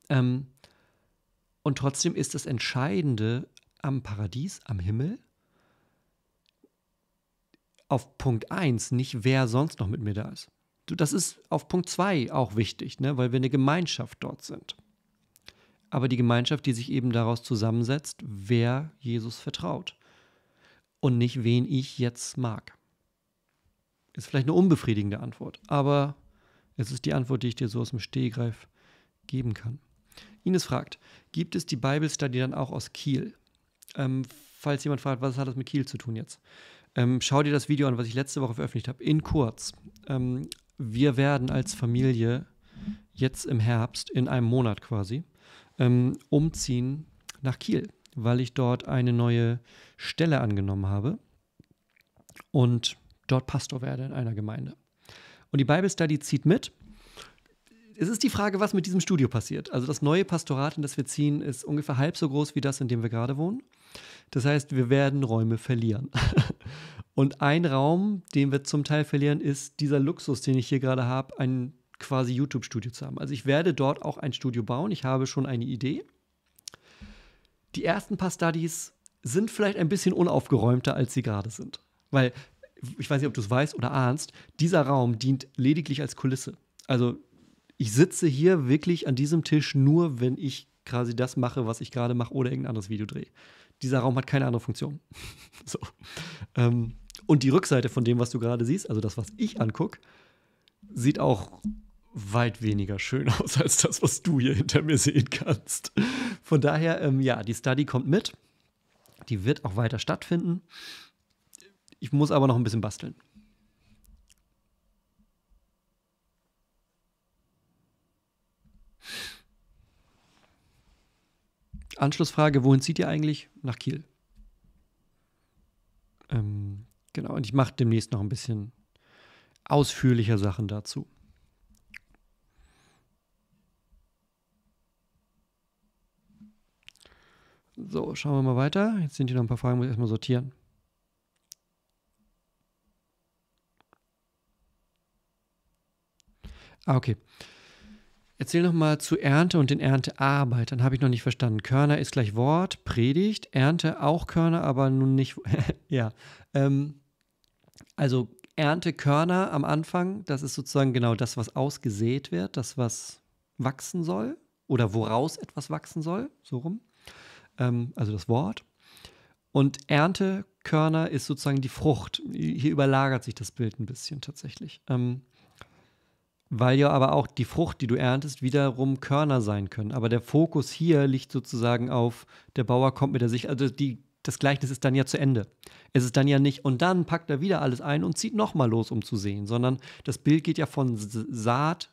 Ähm, und trotzdem ist das Entscheidende am Paradies, am Himmel, auf Punkt 1 nicht, wer sonst noch mit mir da ist. Das ist auf Punkt 2 auch wichtig, ne? weil wir eine Gemeinschaft dort sind. Aber die Gemeinschaft, die sich eben daraus zusammensetzt, wer Jesus vertraut. Und nicht, wen ich jetzt mag. Ist vielleicht eine unbefriedigende Antwort, aber es ist die Antwort, die ich dir so aus dem Stehgreif geben kann. Ines fragt, gibt es die Bible Study dann auch aus Kiel? Ähm, falls jemand fragt, was hat das mit Kiel zu tun jetzt? Ähm, schau dir das Video an, was ich letzte Woche veröffentlicht habe, in kurz. Ähm, wir werden als Familie jetzt im Herbst, in einem Monat quasi, ähm, umziehen nach Kiel, weil ich dort eine neue Stelle angenommen habe und dort Pastor werde in einer Gemeinde. Und die Bible Study zieht mit. Es ist die Frage, was mit diesem Studio passiert. Also das neue Pastorat, in das wir ziehen, ist ungefähr halb so groß wie das, in dem wir gerade wohnen. Das heißt, wir werden Räume verlieren. Und ein Raum, den wir zum Teil verlieren, ist dieser Luxus, den ich hier gerade habe, ein quasi YouTube-Studio zu haben. Also ich werde dort auch ein Studio bauen. Ich habe schon eine Idee. Die ersten paar Studies sind vielleicht ein bisschen unaufgeräumter, als sie gerade sind. Weil, ich weiß nicht, ob du es weißt oder ahnst, dieser Raum dient lediglich als Kulisse. Also ich sitze hier wirklich an diesem Tisch nur, wenn ich quasi das mache, was ich gerade mache oder irgendein anderes Video drehe. Dieser Raum hat keine andere Funktion. so. Ähm, und die Rückseite von dem, was du gerade siehst, also das, was ich angucke, sieht auch weit weniger schön aus als das, was du hier hinter mir sehen kannst. Von daher, ähm, ja, die Study kommt mit. Die wird auch weiter stattfinden. Ich muss aber noch ein bisschen basteln. Anschlussfrage: Wohin zieht ihr eigentlich? Nach Kiel. Ähm, genau, und ich mache demnächst noch ein bisschen ausführlicher Sachen dazu. So, schauen wir mal weiter. Jetzt sind hier noch ein paar Fragen, muss ich erstmal sortieren. Ah, okay. Erzähl noch mal zu Ernte und den Erntearbeitern. Habe ich noch nicht verstanden. Körner ist gleich Wort, Predigt, Ernte auch Körner, aber nun nicht. ja. Ähm, also Ernte Körner am Anfang, das ist sozusagen genau das, was ausgesät wird, das, was wachsen soll oder woraus etwas wachsen soll, so rum ähm, also das Wort. Und Erntekörner ist sozusagen die Frucht. Hier überlagert sich das Bild ein bisschen tatsächlich. Ähm, weil ja aber auch die Frucht, die du erntest, wiederum Körner sein können. Aber der Fokus hier liegt sozusagen auf, der Bauer kommt mit der Sicht, also die, das Gleichnis ist dann ja zu Ende. Es ist dann ja nicht, und dann packt er wieder alles ein und zieht nochmal los, um zu sehen, sondern das Bild geht ja von Saat,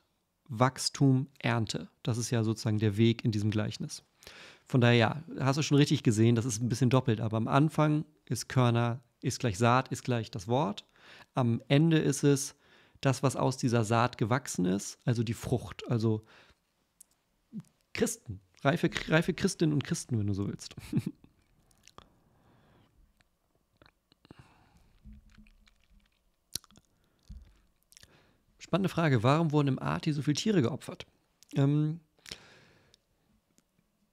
Wachstum, Ernte. Das ist ja sozusagen der Weg in diesem Gleichnis. Von daher, ja, hast du schon richtig gesehen, das ist ein bisschen doppelt. Aber am Anfang ist Körner ist gleich Saat, ist gleich das Wort. Am Ende ist es das, was aus dieser Saat gewachsen ist, also die Frucht, also Christen, reife, reife Christinnen und Christen, wenn du so willst. Spannende Frage, warum wurden im Arti so viele Tiere geopfert? Ähm,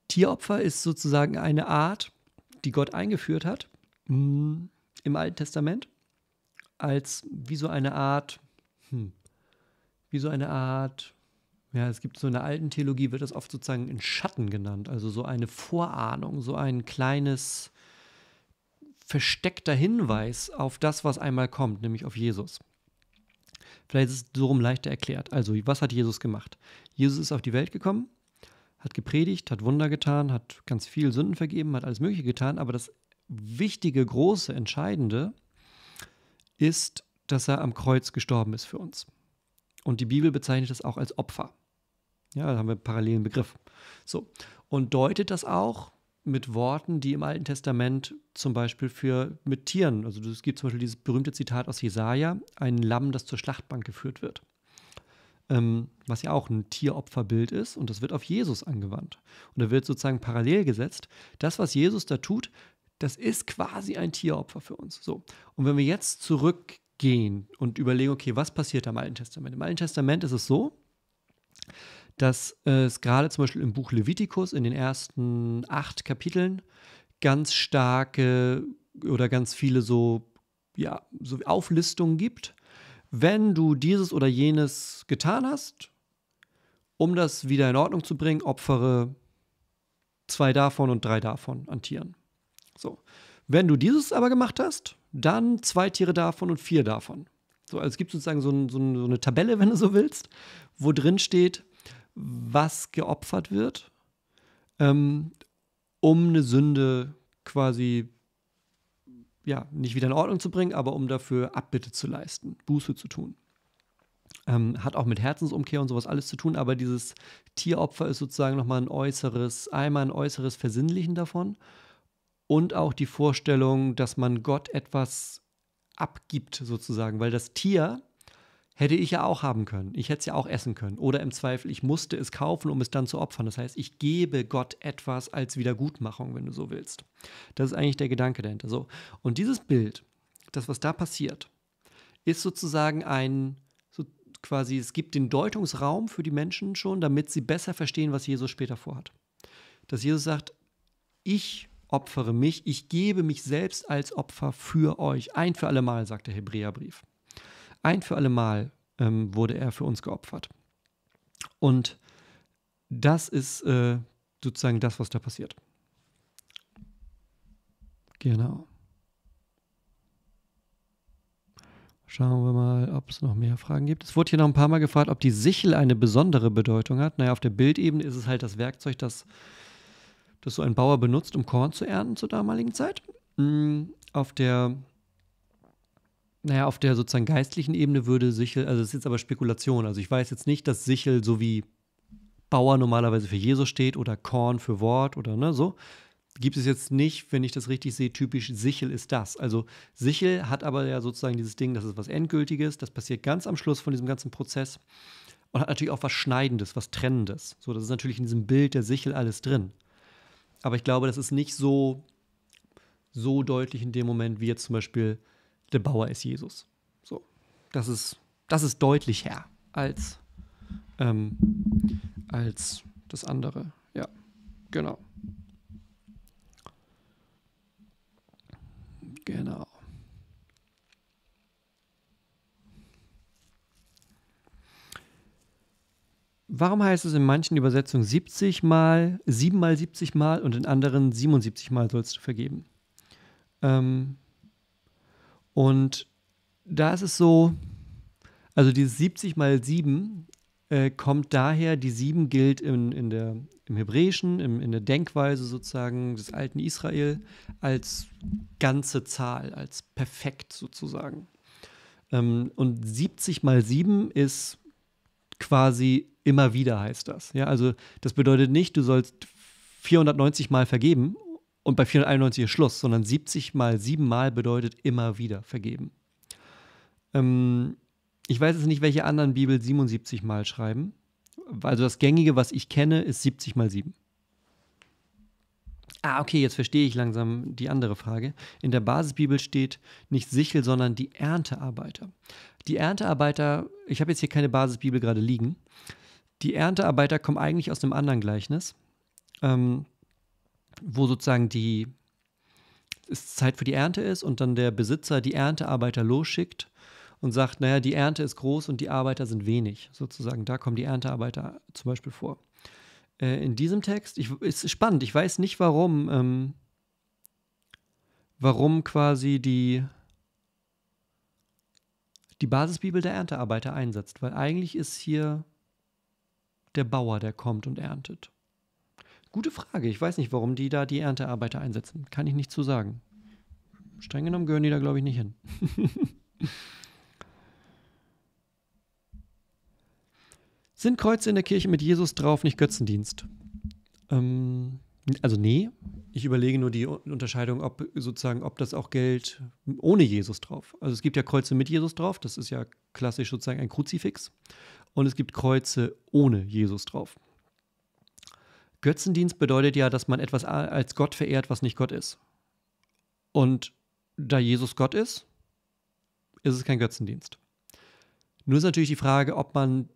Tieropfer ist sozusagen eine Art, die Gott eingeführt hat mh, mm, im Alten Testament, als wie so eine Art, hm, wie so eine Art, ja, es gibt so in der alten Theologie, wird das oft sozusagen in Schatten genannt, also so eine Vorahnung, so ein kleines versteckter Hinweis auf das, was einmal kommt, nämlich auf Jesus. Vielleicht ist es so rum leichter erklärt. Also, was hat Jesus gemacht? Jesus ist auf die Welt gekommen, hat gepredigt, hat Wunder getan, hat ganz viel Sünden vergeben, hat alles Mögliche getan, aber das wichtige, große, entscheidende ist, dass er am Kreuz gestorben ist für uns. Und die Bibel bezeichnet das auch als Opfer. Ja, da haben wir einen parallelen Begriff. So. Und deutet das auch mit Worten, die im Alten Testament zum Beispiel für mit Tieren, also es gibt zum Beispiel dieses berühmte Zitat aus Jesaja, ein Lamm, das zur Schlachtbank geführt wird ähm, was ja auch ein Tieropferbild ist, und das wird auf Jesus angewandt. Und da wird sozusagen parallel gesetzt, das, was Jesus da tut, das ist quasi ein Tieropfer für uns. So. Und wenn wir jetzt zurückgehen und überlegen, okay, was passiert am Alten Testament? Im Alten Testament ist es so, dass äh, es gerade zum Beispiel im Buch Levitikus in den ersten acht Kapiteln ganz starke oder ganz viele so, ja, so Auflistungen gibt wenn du dieses oder jenes getan hast, um das wieder in Ordnung zu bringen, opfere zwei davon und drei davon an Tieren. So. Wenn du dieses aber gemacht hast, dann zwei Tiere davon und vier davon. So, also es gibt sozusagen so, ein, so, eine Tabelle, wenn du so willst, wo drin steht, was geopfert wird, ähm, um eine Sünde quasi ja, nicht wieder in Ordnung zu bringen, aber um dafür Abbitte zu leisten, Buße zu tun. Ähm, hat auch mit Herzensumkehr und sowas alles zu tun, aber dieses Tieropfer ist sozusagen nochmal ein äußeres, einmal ein äußeres Versinnlichen davon und auch die Vorstellung, dass man Gott etwas abgibt sozusagen, weil das Tier Hätte ich ja auch haben können. Ich hätte es ja auch essen können. Oder im Zweifel, ich musste es kaufen, um es dann zu opfern. Das heißt, ich gebe Gott etwas als Wiedergutmachung, wenn du so willst. Das ist eigentlich der Gedanke dahinter. So. Und dieses Bild, das, was da passiert, ist sozusagen ein, quasi, es gibt den Deutungsraum für die Menschen schon, damit sie besser verstehen, was Jesus später vorhat. Dass Jesus sagt, ich opfere mich, ich gebe mich selbst als Opfer für euch. Ein für alle Mal, sagt der Hebräerbrief. Ein für alle Mal ähm, wurde er für uns geopfert. Und das ist äh, sozusagen das, was da passiert. Genau. Schauen wir mal, ob es noch mehr Fragen gibt. Es wurde hier noch ein paar Mal gefragt, ob die Sichel eine besondere Bedeutung hat. Naja, auf der Bildebene ist es halt das Werkzeug, das, das so ein Bauer benutzt, um Korn zu ernten zur damaligen Zeit. Mm, auf der naja, auf der sozusagen geistlichen Ebene würde Sichel, also das ist jetzt aber Spekulation. Also ich weiß jetzt nicht, dass Sichel so wie Bauer normalerweise für Jesus steht oder Korn für Wort oder ne, so. Gibt es jetzt nicht, wenn ich das richtig sehe, typisch Sichel ist das. Also Sichel hat aber ja sozusagen dieses Ding, das ist was Endgültiges, das passiert ganz am Schluss von diesem ganzen Prozess und hat natürlich auch was Schneidendes, was Trennendes. So, das ist natürlich in diesem Bild der Sichel alles drin. Aber ich glaube, das ist nicht so, so deutlich in dem Moment, wie jetzt zum Beispiel der Bauer ist Jesus. So, das ist, das ist deutlich her als, ähm, als das andere. Ja, genau. Genau. Warum heißt es in manchen Übersetzungen 70 mal, 7 mal 70 mal und in anderen 77 mal sollst du vergeben? Ähm, und da ist es so, also dieses 70 mal 7 äh, kommt daher, die 7 gilt in, in der, im Hebräischen, im, in der Denkweise sozusagen des alten Israel als ganze Zahl, als perfekt sozusagen. Ähm, und 70 mal 7 ist quasi immer wieder heißt das. Ja, also das bedeutet nicht, du sollst 490 mal vergeben und bei 491 ist Schluss, sondern 70 mal 7 mal bedeutet immer wieder vergeben. Ähm, ich weiß jetzt nicht, welche anderen Bibel 77 mal schreiben. Also das gängige, was ich kenne, ist 70 mal 7. Ah, okay, jetzt verstehe ich langsam die andere Frage. In der Basisbibel steht nicht Sichel, sondern die Erntearbeiter. Die Erntearbeiter, ich habe jetzt hier keine Basisbibel gerade liegen. Die Erntearbeiter kommen eigentlich aus einem anderen Gleichnis, ähm, wo sozusagen die es Zeit für die Ernte ist und dann der Besitzer die Erntearbeiter losschickt und sagt, naja, die Ernte ist groß und die Arbeiter sind wenig, sozusagen. Da kommen die Erntearbeiter zum Beispiel vor. Äh, in diesem Text, ich, ist spannend, ich weiß nicht warum, ähm, warum quasi die, die Basisbibel der Erntearbeiter einsetzt, weil eigentlich ist hier der Bauer, der kommt und erntet. Gute Frage. Ich weiß nicht, warum die da die Erntearbeiter einsetzen. Kann ich nicht zu sagen. Streng genommen gehören die da, glaube ich, nicht hin. Sind Kreuze in der Kirche mit Jesus drauf nicht Götzendienst? Ähm, also nee, ich überlege nur die Unterscheidung, ob sozusagen, ob das auch gilt ohne Jesus drauf. Also es gibt ja Kreuze mit Jesus drauf, das ist ja klassisch sozusagen ein Kruzifix. Und es gibt Kreuze ohne Jesus drauf. Götzendienst bedeutet ja, dass man etwas als Gott verehrt, was nicht Gott ist. Und da Jesus Gott ist, ist es kein Götzendienst. Nur ist natürlich die Frage, ob man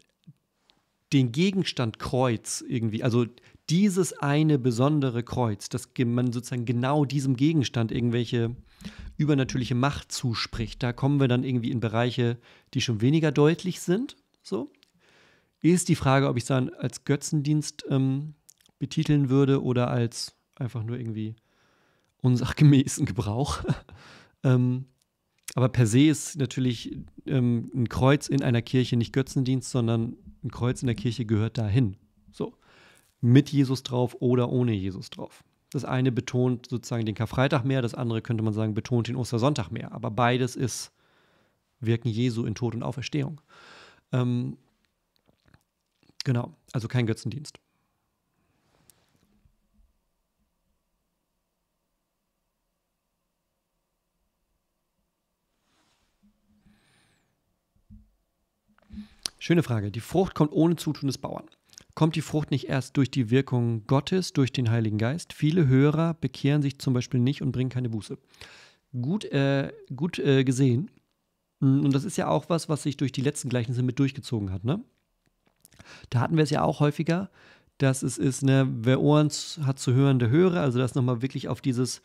den Gegenstand Kreuz irgendwie, also dieses eine besondere Kreuz, dass man sozusagen genau diesem Gegenstand irgendwelche übernatürliche Macht zuspricht, da kommen wir dann irgendwie in Bereiche, die schon weniger deutlich sind. So ist die Frage, ob ich es dann als Götzendienst ähm, betiteln würde oder als einfach nur irgendwie unsachgemäßen Gebrauch. ähm, aber per se ist natürlich ähm, ein Kreuz in einer Kirche nicht Götzendienst, sondern ein Kreuz in der Kirche gehört dahin. So. Mit Jesus drauf oder ohne Jesus drauf. Das eine betont sozusagen den Karfreitag mehr, das andere könnte man sagen, betont den Ostersonntag mehr. Aber beides ist Wirken Jesu in Tod und Auferstehung. Ähm, genau, also kein Götzendienst. Schöne Frage. Die Frucht kommt ohne Zutun des Bauern. Kommt die Frucht nicht erst durch die Wirkung Gottes, durch den Heiligen Geist? Viele Hörer bekehren sich zum Beispiel nicht und bringen keine Buße. Gut, äh, gut äh, gesehen. Mm, und das ist ja auch was, was sich durch die letzten Gleichnisse mit durchgezogen hat. Ne? Da hatten wir es ja auch häufiger, dass es ist, ne, wer Ohren hat zu hören, der höre. Also das nochmal wirklich auf dieses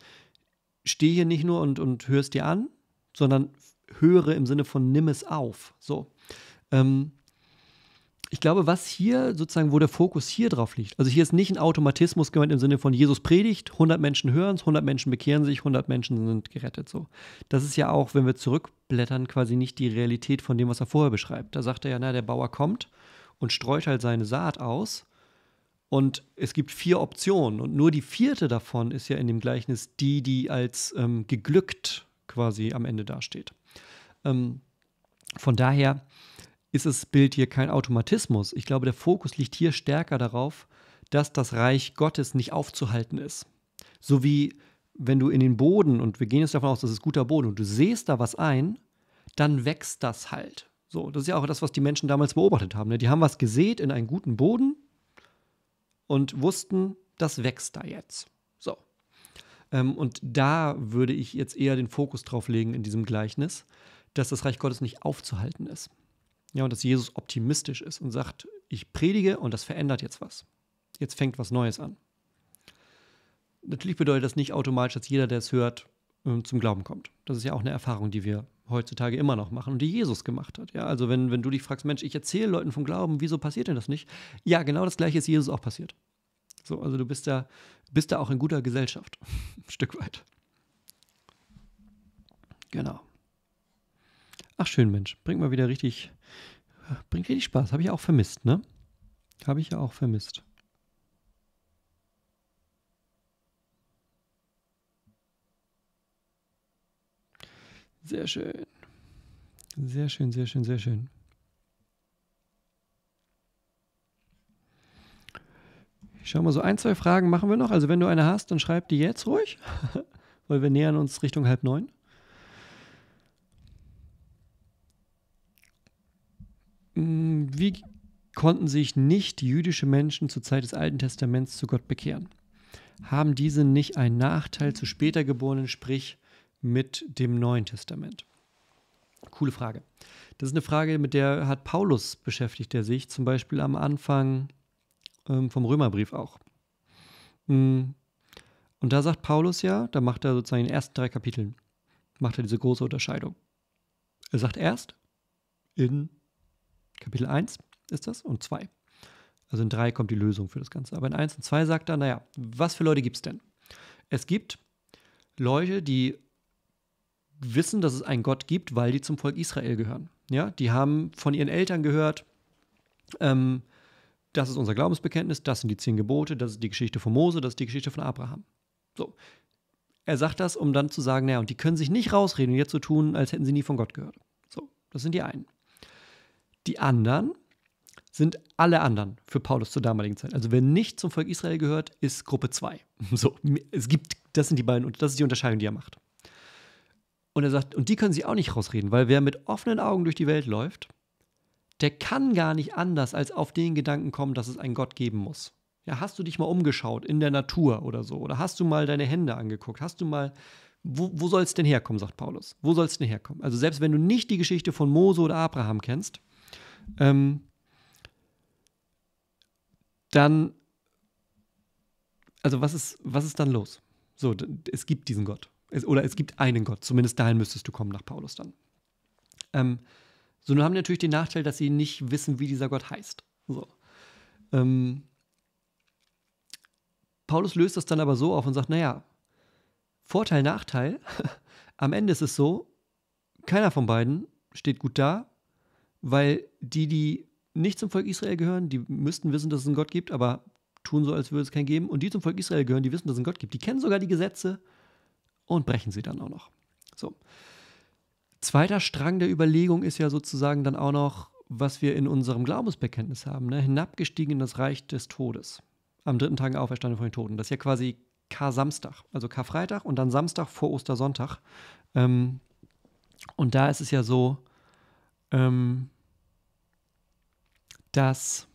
Stehe hier nicht nur und, und hörst dir an, sondern höre im Sinne von nimm es auf. So. Ähm, ich glaube, was hier sozusagen, wo der Fokus hier drauf liegt, also hier ist nicht ein Automatismus gemeint im Sinne von Jesus predigt, 100 Menschen hören es, 100 Menschen bekehren sich, 100 Menschen sind gerettet. So. Das ist ja auch, wenn wir zurückblättern, quasi nicht die Realität von dem, was er vorher beschreibt. Da sagt er ja, na, der Bauer kommt und streut halt seine Saat aus und es gibt vier Optionen und nur die vierte davon ist ja in dem Gleichnis die, die als ähm, geglückt quasi am Ende dasteht. Ähm, von daher ist das Bild hier kein Automatismus. Ich glaube, der Fokus liegt hier stärker darauf, dass das Reich Gottes nicht aufzuhalten ist. So wie wenn du in den Boden, und wir gehen jetzt davon aus, das ist guter Boden, und du sähst da was ein, dann wächst das halt. So, das ist ja auch das, was die Menschen damals beobachtet haben. Ne? Die haben was gesät in einen guten Boden und wussten, das wächst da jetzt. So. Ähm, und da würde ich jetzt eher den Fokus drauf legen in diesem Gleichnis, dass das Reich Gottes nicht aufzuhalten ist. Ja, und dass Jesus optimistisch ist und sagt, ich predige und das verändert jetzt was. Jetzt fängt was Neues an. Natürlich bedeutet das nicht automatisch, dass jeder, der es hört, ähm, zum Glauben kommt. Das ist ja auch eine Erfahrung, die wir heutzutage immer noch machen und die Jesus gemacht hat. Ja, also wenn, wenn du dich fragst, Mensch, ich erzähle Leuten vom Glauben, wieso passiert denn das nicht? Ja, genau das gleiche ist Jesus auch passiert. So, also du bist da, bist da auch in guter Gesellschaft. Ein Stück weit. Genau. Ach schön, Mensch. Bringt mal wieder richtig, bringt richtig Spaß. Habe ich auch vermisst, ne? Habe ich ja auch vermisst. Sehr schön. Sehr schön, sehr schön, sehr schön. schau mal, so ein, zwei Fragen machen wir noch. Also wenn du eine hast, dann schreib die jetzt ruhig, weil wir nähern uns Richtung halb neun. Hm, wie konnten sich nicht jüdische Menschen zur Zeit des Alten Testaments zu Gott bekehren? Haben diese nicht einen Nachteil zu später Geborenen, sprich mit dem Neuen Testament? Coole Frage. Das ist eine Frage, mit der hat Paulus beschäftigt, der sich zum Beispiel am Anfang ähm, vom Römerbrief auch. Mm. Und da sagt Paulus ja, da macht er sozusagen in den ersten drei Kapiteln, macht er diese große Unterscheidung. Er sagt erst in Kapitel 1 ist das und 2. Also in 3 kommt die Lösung für das Ganze. Aber in 1 und 2 sagt er, naja, was für Leute gibt es denn? Es gibt Leute, die wissen, dass es einen Gott gibt, weil die zum Volk Israel gehören. Ja, die haben von ihren Eltern gehört, ähm, das ist unser Glaubensbekenntnis, das sind die zehn Gebote, das ist die Geschichte von Mose, das ist die Geschichte von Abraham. So. Er sagt das, um dann zu sagen, naja, und die können sich nicht rausreden und jetzt so tun, als hätten sie nie von Gott gehört. So, das sind die einen. Die anderen sind alle anderen für Paulus zur damaligen Zeit. Also wer nicht zum Volk Israel gehört, ist Gruppe 2. So, es gibt, das sind die beiden, und das ist die Unterscheidung, die er macht. Und er sagt, und die können sich auch nicht rausreden, weil wer mit offenen Augen durch die Welt läuft, der kann gar nicht anders als auf den Gedanken kommen, dass es einen Gott geben muss. Ja, hast du dich mal umgeschaut in der Natur oder so? Oder hast du mal deine Hände angeguckt? Hast du mal, wo, wo soll es denn herkommen, sagt Paulus? Wo soll es denn herkommen? Also selbst wenn du nicht die Geschichte von Mose oder Abraham kennst, ähm, dann, also was ist, was ist dann los? So, es gibt diesen Gott. Es, oder es gibt einen Gott. Zumindest dahin müsstest du kommen nach Paulus dann. Ähm, so, nun haben natürlich den Nachteil, dass sie nicht wissen, wie dieser Gott heißt. So. Ähm, Paulus löst das dann aber so auf und sagt, naja, Vorteil, Nachteil. Am Ende ist es so, keiner von beiden steht gut da, weil die, die nicht zum Volk Israel gehören, die müssten wissen, dass es einen Gott gibt, aber tun so, als würde es keinen geben. Und die zum Volk Israel gehören, die wissen, dass es einen Gott gibt. Die kennen sogar die Gesetze und brechen sie dann auch noch. So. Zweiter Strang der Überlegung ist ja sozusagen dann auch noch, was wir in unserem Glaubensbekenntnis haben, ne? hinabgestiegen in das Reich des Todes. Am dritten Tag auferstanden von den Toten. Das ist ja quasi Kar-Samstag, also Karfreitag und dann Samstag vor Ostersonntag. Ähm, und da ist es ja so, ähm, dass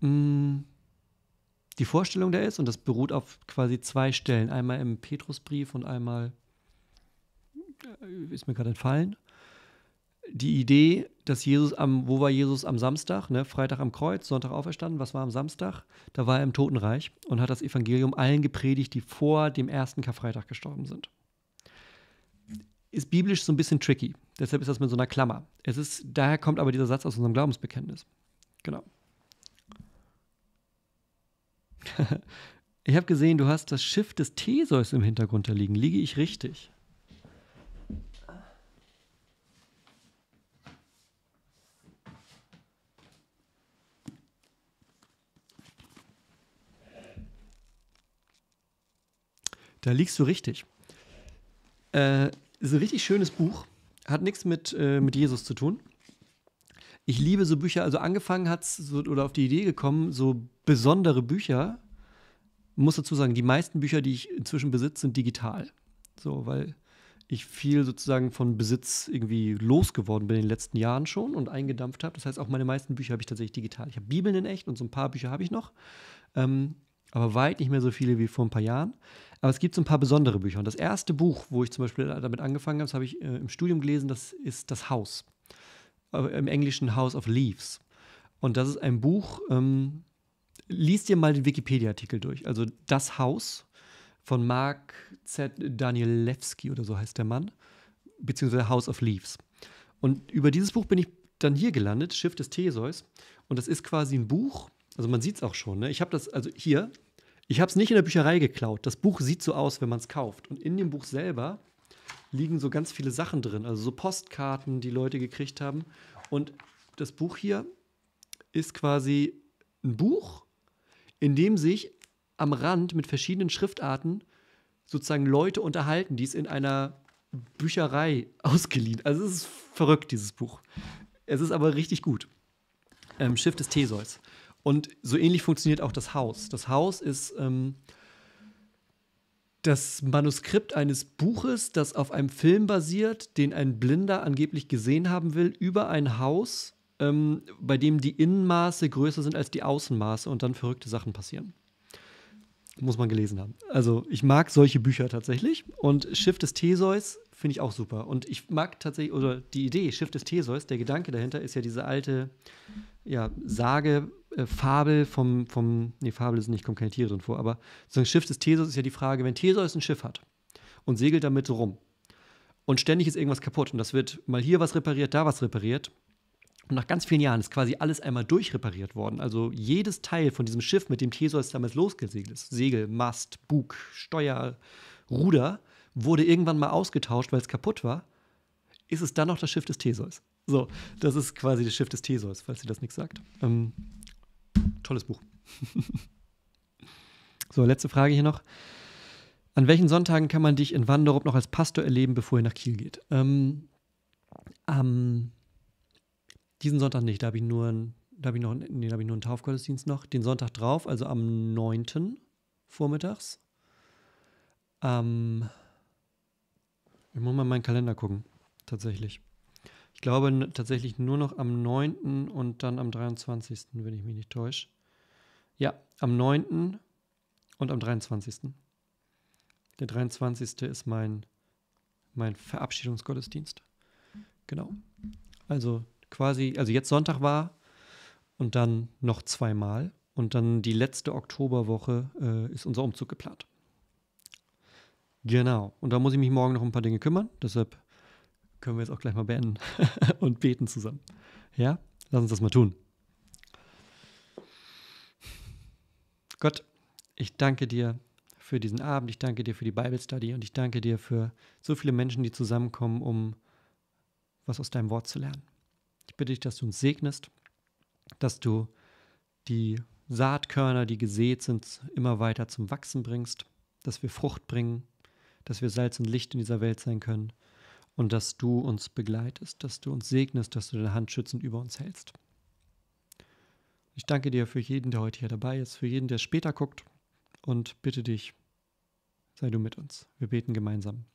mh, mm, die Vorstellung da ist, und das beruht auf quasi zwei Stellen, einmal im Petrusbrief und einmal äh, ist mir gerade entfallen. Die Idee, dass Jesus am, wo war Jesus am Samstag? Ne? Freitag am Kreuz, Sonntag auferstanden. Was war am Samstag? Da war er im Totenreich und hat das Evangelium allen gepredigt, die vor dem ersten Karfreitag gestorben sind. Ist biblisch so ein bisschen tricky. Deshalb ist das mit so einer Klammer. Es ist, daher kommt aber dieser Satz aus unserem Glaubensbekenntnis. Genau. ich habe gesehen, du hast das Schiff des Theseus im Hintergrund da liegen. Liege ich richtig? Da liegst du richtig. Äh, ist ein richtig schönes Buch. Hat nichts mit, äh, mit Jesus zu tun. Ich liebe so Bücher, also angefangen hat es so, oder auf die Idee gekommen, so besondere Bücher. Muss dazu sagen, die meisten Bücher, die ich inzwischen besitze, sind digital. So, weil ich viel sozusagen von Besitz irgendwie losgeworden bin in den letzten Jahren schon und eingedampft habe. Das heißt, auch meine meisten Bücher habe ich tatsächlich digital. Ich habe Bibeln in echt und so ein paar Bücher habe ich noch. Ähm, aber weit nicht mehr so viele wie vor ein paar Jahren. Aber es gibt so ein paar besondere Bücher. Und das erste Buch, wo ich zum Beispiel damit angefangen habe, das habe ich äh, im Studium gelesen, das ist Das Haus. Im Englischen House of Leaves. Und das ist ein Buch, ähm, liest dir mal den Wikipedia-Artikel durch. Also Das Haus von Mark Z. Danielewski oder so heißt der Mann, beziehungsweise House of Leaves. Und über dieses Buch bin ich dann hier gelandet, Schiff des Theseus. Und das ist quasi ein Buch, also man sieht es auch schon. Ne? Ich habe das, also hier, ich habe es nicht in der Bücherei geklaut. Das Buch sieht so aus, wenn man es kauft. Und in dem Buch selber liegen so ganz viele Sachen drin, also so Postkarten, die Leute gekriegt haben. Und das Buch hier ist quasi ein Buch, in dem sich am Rand mit verschiedenen Schriftarten sozusagen Leute unterhalten, die es in einer Bücherei ausgeliehen. Also es ist verrückt, dieses Buch. Es ist aber richtig gut. Ähm, Schiff des Theseus. Und so ähnlich funktioniert auch das Haus. Das Haus ist ähm, das Manuskript eines Buches, das auf einem Film basiert, den ein Blinder angeblich gesehen haben will, über ein Haus, ähm, bei dem die Innenmaße größer sind als die Außenmaße und dann verrückte Sachen passieren. Muss man gelesen haben. Also ich mag solche Bücher tatsächlich. Und Schiff des Theseus finde ich auch super. Und ich mag tatsächlich, oder die Idee, Schiff des Theseus, der Gedanke dahinter ist ja diese alte ja, Sage, äh, Fabel vom, vom, nee, Fabel ist nicht, kommen keine Tiere drin vor, aber so ein Schiff des Theseus ist ja die Frage, wenn Theseus ein Schiff hat und segelt damit rum und ständig ist irgendwas kaputt und das wird mal hier was repariert, da was repariert und nach ganz vielen Jahren ist quasi alles einmal durchrepariert worden. Also jedes Teil von diesem Schiff, mit dem Theseus damals losgesegelt ist, Segel, Mast, Bug, Steuer, Ruder, wurde irgendwann mal ausgetauscht, weil es kaputt war. Ist es dann noch das Schiff des Theseus? So, das ist quasi das Schiff des Theseus, falls ihr das nichts sagt. Ähm, tolles Buch. so, letzte Frage hier noch. An welchen Sonntagen kann man dich in Wanderup noch als Pastor erleben, bevor ihr nach Kiel geht? Ähm, am diesen Sonntag nicht, da habe ich nur ein, da habe ich noch, nee, da habe ich nur einen Taufgottesdienst noch. Den Sonntag drauf, also am 9. vormittags. Ähm, ich muss mal meinen Kalender gucken, tatsächlich. Ich glaube tatsächlich nur noch am 9. und dann am 23., wenn ich mich nicht täusche. Ja, am 9. und am 23. Der 23. ist mein, mein Verabschiedungsgottesdienst. Genau. Also quasi, also jetzt Sonntag war und dann noch zweimal. Und dann die letzte Oktoberwoche äh, ist unser Umzug geplant. Genau. Und da muss ich mich morgen noch um ein paar Dinge kümmern. Deshalb können wir jetzt auch gleich mal beenden und beten zusammen. Ja? Lass uns das mal tun. Gott, ich danke dir für diesen Abend. Ich danke dir für die Bible Study und ich danke dir für so viele Menschen, die zusammenkommen, um was aus deinem Wort zu lernen bitte dich, dass du uns segnest, dass du die Saatkörner, die gesät sind, immer weiter zum Wachsen bringst, dass wir Frucht bringen, dass wir Salz und Licht in dieser Welt sein können und dass du uns begleitest, dass du uns segnest, dass du deine Hand schützend über uns hältst. Ich danke dir für jeden, der heute hier dabei ist, für jeden, der später guckt und bitte dich, sei du mit uns. Wir beten gemeinsam.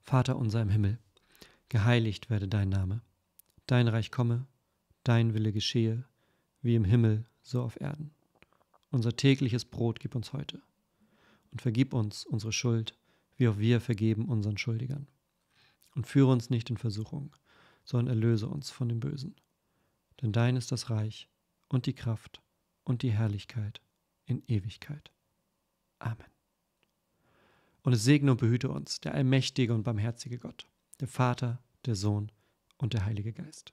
Vater unser im Himmel, geheiligt werde dein Name. Dein Reich komme, dein Wille geschehe, wie im Himmel, so auf Erden. Unser tägliches Brot gib uns heute. Und vergib uns unsere Schuld, wie auch wir vergeben unseren Schuldigern. Und führe uns nicht in Versuchung, sondern erlöse uns von dem Bösen. Denn dein ist das Reich und die Kraft und die Herrlichkeit in Ewigkeit. Amen. Und es segne und behüte uns, der allmächtige und barmherzige Gott, der Vater, der Sohn und der Heilige Geist.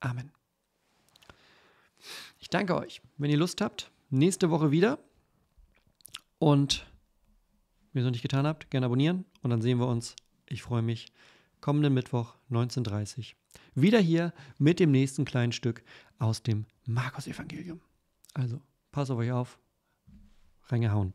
Amen. Ich danke euch. Wenn ihr Lust habt, nächste Woche wieder. Und ihr es noch nicht getan habt, gerne abonnieren und dann sehen wir uns. Ich freue mich. Kommenden Mittwoch 19.30 Uhr. Wieder hier mit dem nächsten kleinen Stück aus dem Markus-Evangelium. Also, passt auf euch auf. Reingehauen.